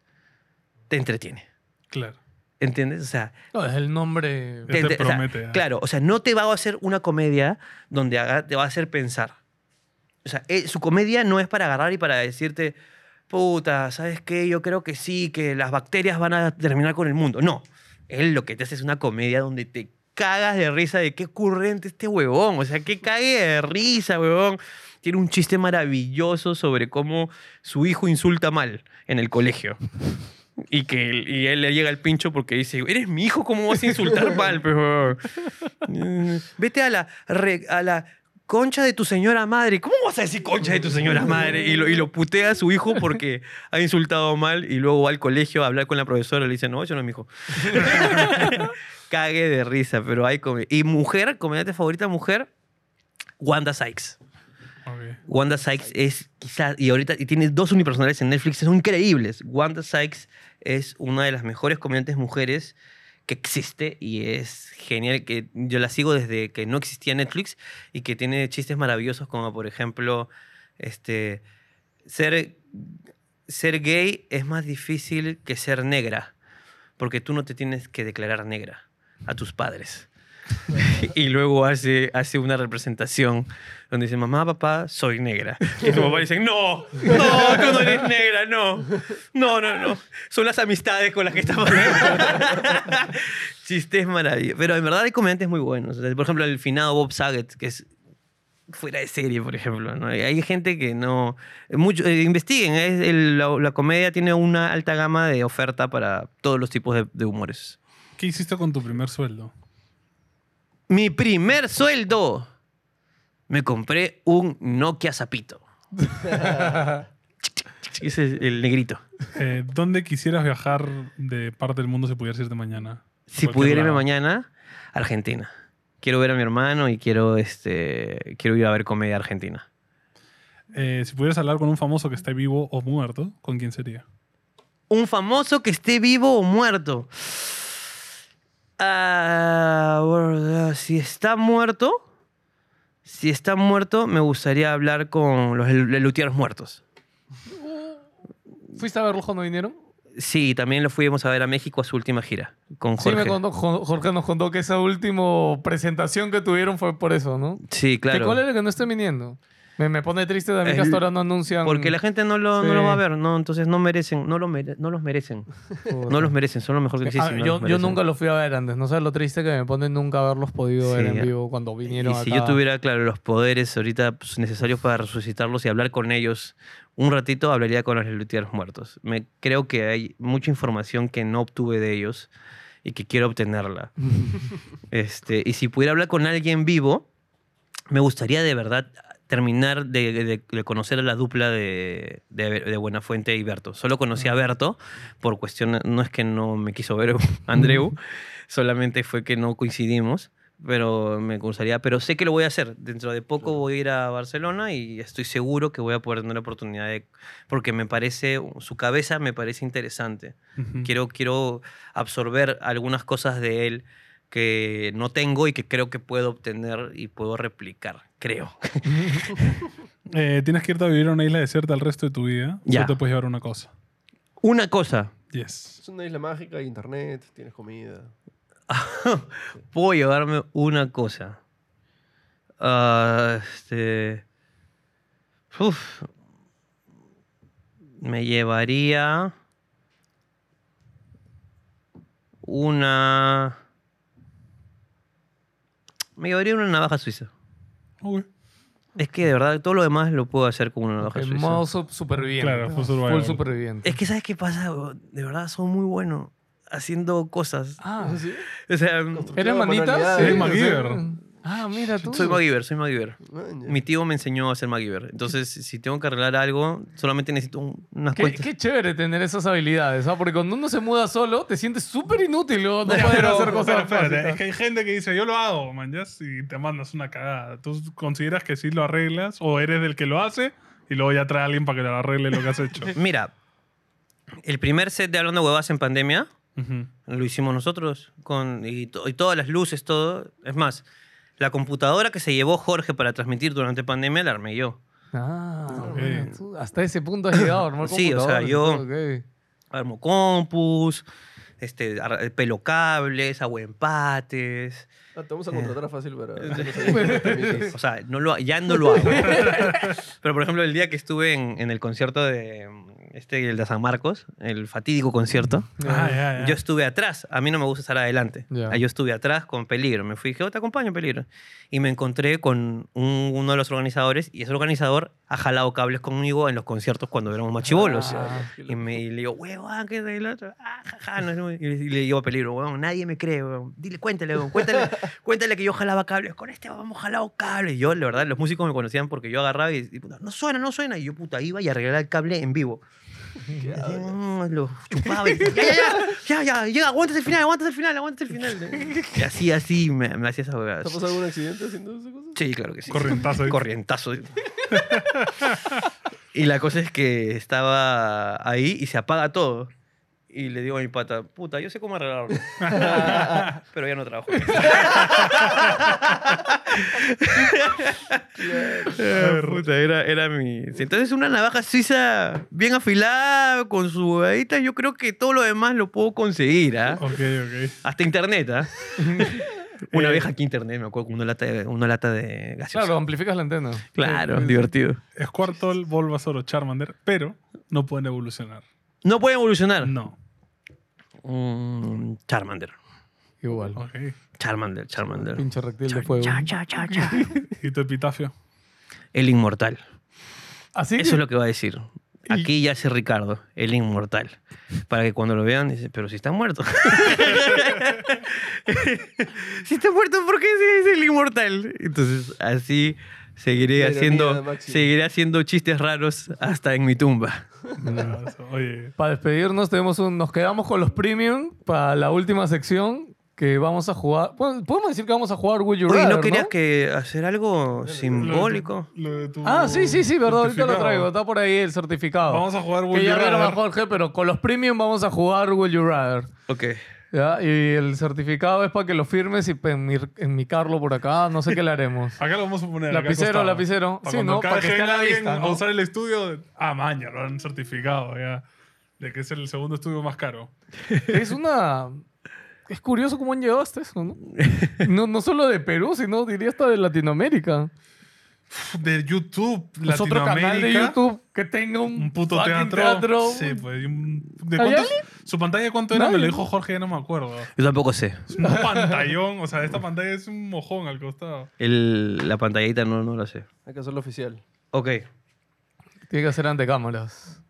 Te entretiene.
Claro.
¿Entiendes? O sea,
No, es el nombre.
Ya te
ente- o sea,
promete,
claro, o sea, no te va a hacer una comedia donde haga- te va a hacer pensar. O sea, eh, su comedia no es para agarrar y para decirte, puta, ¿sabes qué? Yo creo que sí, que las bacterias van a terminar con el mundo. No. Él lo que te hace es una comedia donde te cagas de risa de qué ocurrente este huevón. O sea, qué cague de risa, huevón. Tiene un chiste maravilloso sobre cómo su hijo insulta mal en el colegio. Y que él, y él le llega al pincho porque dice, eres mi hijo, ¿cómo vas a insultar mal? *laughs* Pero, Vete a la, re- a la concha de tu señora madre. ¿Cómo vas a decir concha de tu señora madre? Y lo, y lo putea a su hijo porque ha insultado mal y luego va al colegio a hablar con la profesora y le dice, no, eso no es mi hijo. *laughs* Cague de risa, pero hay come- Y mujer, comediante favorita mujer, Wanda Sykes. Wanda Sykes es quizás, y ahorita y tiene dos unipersonales en Netflix, son increíbles. Wanda Sykes es una de las mejores comediantes mujeres que existe y es genial, que yo la sigo desde que no existía Netflix y que tiene chistes maravillosos como por ejemplo, este, ser, ser gay es más difícil que ser negra, porque tú no te tienes que declarar negra a tus padres. *laughs* y luego hace, hace una representación donde dice, mamá, papá, soy negra. Y tu papá dice, no, no, tú no eres negra, no. No, no, no. Son las amistades con las que estamos. *laughs* Chistes maravillosos. Pero en verdad hay comediantes muy buenos. Por ejemplo, el finado Bob Saget, que es fuera de serie, por ejemplo. ¿no? Hay gente que no... Mucho, eh, investiguen, es el- la, la comedia tiene una alta gama de oferta para todos los tipos de, de humores.
¿Qué hiciste con tu primer sueldo?
Mi primer sueldo. Me compré un Nokia Zapito. *laughs* Ese es el negrito.
Eh, ¿Dónde quisieras viajar de parte del mundo si pudieras irte mañana?
Si pudiera irme mañana, Argentina. Quiero ver a mi hermano y quiero, este, quiero ir a ver comedia argentina.
Eh, si pudieras hablar con un famoso que esté vivo o muerto, ¿con quién sería?
Un famoso que esté vivo o muerto. Ah, si está muerto, si está muerto, me gustaría hablar con los luthiers muertos.
¿Fuiste a verlos cuando vinieron?
Sí, también lo fuimos a ver a México a su última gira con
Sí,
Jorge.
me contó, Jo- Jorge nos contó que esa última presentación que tuvieron fue por eso, ¿no?
Sí,
¿Qué
claro.
cuál es el que no esté viniendo? Me, me pone triste también que hasta ahora no anuncian.
Porque la gente no lo, no lo va a ver, ¿no? Entonces no merecen, no, lo mere- no los merecen. No los merecen, son lo mejor que existe.
Ah,
no
yo, nunca los fui a ver antes. No sé lo triste que me pone nunca haberlos podido ver en vivo cuando vinieron
Y
acá.
si yo tuviera, claro, los poderes ahorita pues, necesarios para resucitarlos y hablar con ellos un ratito, hablaría con los luthiers muertos. Me, creo que hay mucha información que no obtuve de ellos y que quiero obtenerla. *laughs* este, y si pudiera hablar con alguien vivo, me gustaría de verdad terminar de, de- de conocer a la dupla de, de, Buenafuente y Berto. Solo conocí a Berto por cuestión, no es que no me quiso ver *laughs* Andreu, solamente fue que no coincidimos, pero me gustaría, pero sé que lo voy a hacer. Dentro de poco voy a ir a Barcelona y estoy seguro que voy a poder tener la oportunidad de, porque me parece, su cabeza me parece interesante.
Ujú.
Quiero, quiero absorber algunas cosas de él que no tengo y que creo que puedo obtener y puedo replicar, creo. *laughs*
Eh, tienes que irte a vivir a una isla desierta el resto de tu vida.
Ya.
Solo te puedes llevar una cosa.
Una cosa,
Yes.
Es una isla mágica, hay internet, tienes comida. *laughs*
puedo llevarme una cosa. Ah, este. Uf. Me llevaría. Una. Me llevaría una navaja suiza.
Ok.
Es que de verdad todo lo demás lo puedo hacer con una navaja
En
suiza.
modo su- superviviente.
Claro, full survival.
Full superviviente.
Es que, ¿sabes qué pasa? De verdad, soy muy bueno haciendo cosas.
Ah,
¿Sí?
O sea,
¿eres manita?
manualidades.
Eres
Sí,
MacGyver.
sea, Ah, mira tú.
soy MacGyver, soy MacGyver.
Man, ya.
Mi tío me enseñó a ser MacGyver. Entonces, si tengo que arreglar algo, solamente necesito un- unas
Qué,
cuentas.
qué chévere tener esas habilidades, ¿ah? Porque cuando uno se muda solo, te sientes súper inútil luego no
Ya,
poder
pero-
hacer cosas
pero espérate, es que hay gente que dice, yo lo hago, man, ya, y te mandas una cagada. ¿Tú consideras que sí lo arreglas o eres del que lo hace y luego ya trae a alguien para que lo arregle lo que has hecho? *laughs*
Mira, el primer set de Hablando Huevas en pandemia
Ujú.
lo hicimos nosotros. Con, y, to- y todas las luces, todo. Es más, la computadora que se llevó Jorge para transmitir durante pandemia la armé yo.
Ah,
Ok.
bueno, tú hasta ese punto has llegado, armar *laughs*
Sí, o sea, yo-
todo, ok.
Armo compus, este, ar- pelo cables, hago empates.
Ah, te vamos a contratar fácil para... *laughs*
O sea, no lo, ya no lo hago. *laughs* Pero, por ejemplo, el día que estuve en, en el concierto de este, el de San Marcos, el fatídico concierto,
Ah, ya, ya.
yo estuve atrás. A mí no me gusta estar adelante.
Ya.
Ah, Yo estuve atrás con Peligro. Me fui y dije, "Oh, te acompaño, Peligro. Y me encontré con un- uno de los organizadores y ese organizador ha jalado cables conmigo en los conciertos cuando éramos machibolos.
Ah.
Y, me, y le digo, huevón, ¿qué es el otro? Ah, jaja, no. Y le- y le digo a Peligro, huevón, nadie me cree, huevón. Dile, cuéntale, huevón, cuéntale, *laughs* cuéntale que yo jalaba cables. Con este vamos jalado cables. Y yo, la verdad, los músicos me conocían porque yo agarraba y, y, puta, no suena, no suena. Y yo, puta, iba y arreglaba el cable en vivo. Lo chupaba y ya, ya, ya, ya, ya, llega, aguantas el final, aguantas el final, aguantas el final. Y así, así me, me hacía esas
¿Te ha
huevadas.
pasado algún accidente haciendo esas cosas?
Sí, claro que sí.
Corrientazo. ¿eh?
Corrientazo. *laughs* y la cosa es que estaba ahí y se apaga todo. Y le digo a mi pata, puta, yo sé cómo arreglarlo. *laughs* Pero ya no trabajo. Ah, *laughs* puta, era, era mi... Entonces una navaja suiza bien afilada, con su huevadita, yo creo que todo lo demás lo puedo conseguir, ¿ah?
Ok, ok.
Hasta internet, ¿ah? *laughs* Una
Eh,
vieja aquí internet, me acuerdo, con una lata de, una lata de gaseosa.
Claro, amplificas la antena.
Claro, divertido.
Squirtle, Bulbasaur o Charmander, pero no pueden evolucionar.
No puede evolucionar.
No.
Mm, Charmander.
Igual.
Charmander, Charmander.
Pinche reptil de fuego.
Cha, cha, cha, cha. *laughs*
¿Y tu epitafio?
El inmortal.
Así
Eso es lo que va a decir. Aquí ya hace Ricardo, el inmortal. Para que cuando lo vean, dice, pero si está muerto. *laughs* *laughs* si está muerto, ¿por qué se dice el inmortal? Entonces, así seguiré haciendo, seguiré haciendo chistes raros hasta en mi tumba.
Oye,
Para despedirnos, tenemos un, nos quedamos con los premium para la última sección que vamos a jugar. Podemos decir que vamos a jugar Would You
Oye,
Rather,
¿no querías que hacer algo simbólico?
lo de tu
Ah, sí, sí, sí, verdad. Ahorita lo traigo. Está por ahí el certificado.
Vamos a jugar Would
Que
You
ya vieron a
Rather.
Jorge, pero con los premium vamos a jugar Would You Rather.
Ok.
¿Ya? Y el certificado es para que lo firmes y pa- enmir- enmicarlo por acá. No sé qué le haremos. *laughs*
Acá lo vamos a poner.
Lapicero, lapicero.
Para
Sí, ¿no? Para que esté a la vista,
a
¿no?
usar el estudio, ah, maña, lo han certificado ya. De que es el segundo estudio más caro. *laughs*
Es una... Es curioso cómo han llegado hasta eso, ¿no? *laughs* No, no solo de Perú, sino diría hasta de Latinoamérica.
De YouTube,
Es otro canal de. YouTube que tenga un,
Un puto
fucking
teatro. Sí, pues. un- ¿de
¿Hay
cuántos- ¿Su pantalla cuánto era? Me lo dijo Jorge, ya no me acuerdo.
Yo tampoco sé.
Es un pantallón. O sea, esta pantalla es un mojón al costado.
El- la pantallita no, no la sé.
Hay que hacerlo oficial.
Ok.
Tiene que ser ante cámaras.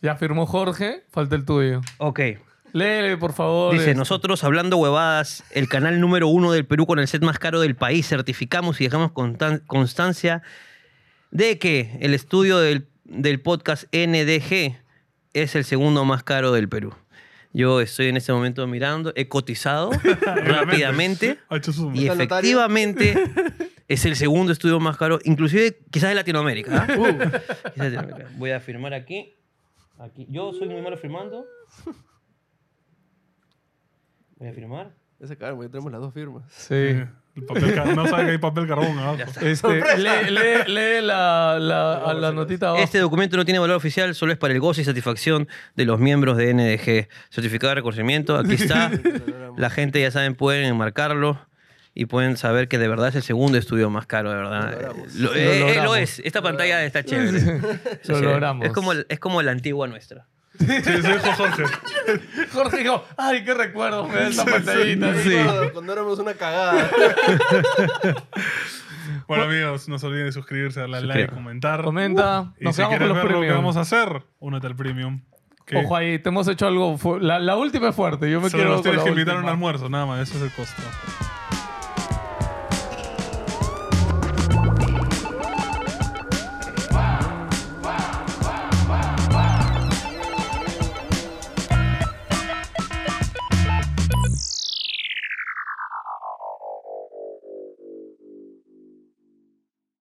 Ya firmó Jorge, falta el tuyo.
Ok.
Léele, por favor.
Dice,
este.
nosotros hablando huevadas, el canal número uno del Perú con el set más caro del país, certificamos y dejamos constan- constancia de que el estudio del, del podcast NDG es el segundo más caro del Perú. Yo estoy en este momento mirando, he cotizado *laughs* rápidamente
Ha hecho zoom.
y efectivamente *laughs* es el segundo estudio más caro, inclusive quizás de Latinoamérica. ¿ah? Quizás de Latinoamérica. Voy a firmar aquí. aquí. Yo soy muy malo firmando. Voy a firmar.
Ese caro, porque tenemos las dos firmas.
Sí.
El papel no sabe que hay papel carbón. *laughs*
Ya.
Este, lee, lee- lee la, la, a la notita abajo.
Este documento no tiene valor oficial, solo es para el gozo y satisfacción de los miembros de NDG. Certificado de reconocimiento, aquí *laughs* está. La gente, ya saben, pueden enmarcarlo y pueden saber que de verdad es el segundo estudio más caro, de verdad.
Lo logramos.
Lo,
Lo
eh, lo
logramos.
es. Esta pantalla está chévere. Está *laughs*
Lo
chévere.
logramos.
Es como, es como la antigua nuestra.
Sí, eso dijo Jorge.
Jorge dijo, ay, qué recuerdo me da esa pantallita.
Cuando- Cuando éramos una cagada.
Bueno, amigos, no se olviden de suscribirse, darle like, comentar.
Comenta,
Y
nos
si
quedamos
quieres
con los
ver lo que
premios.
vamos a hacer, únete al premium. Que
Ojo ahí, te hemos hecho algo. fu- La, la última es fuerte. Yo me
solo
quiero
nos
con
tienes
la
que invitar a un
última.
almuerzo, nada más. Ese es el costo.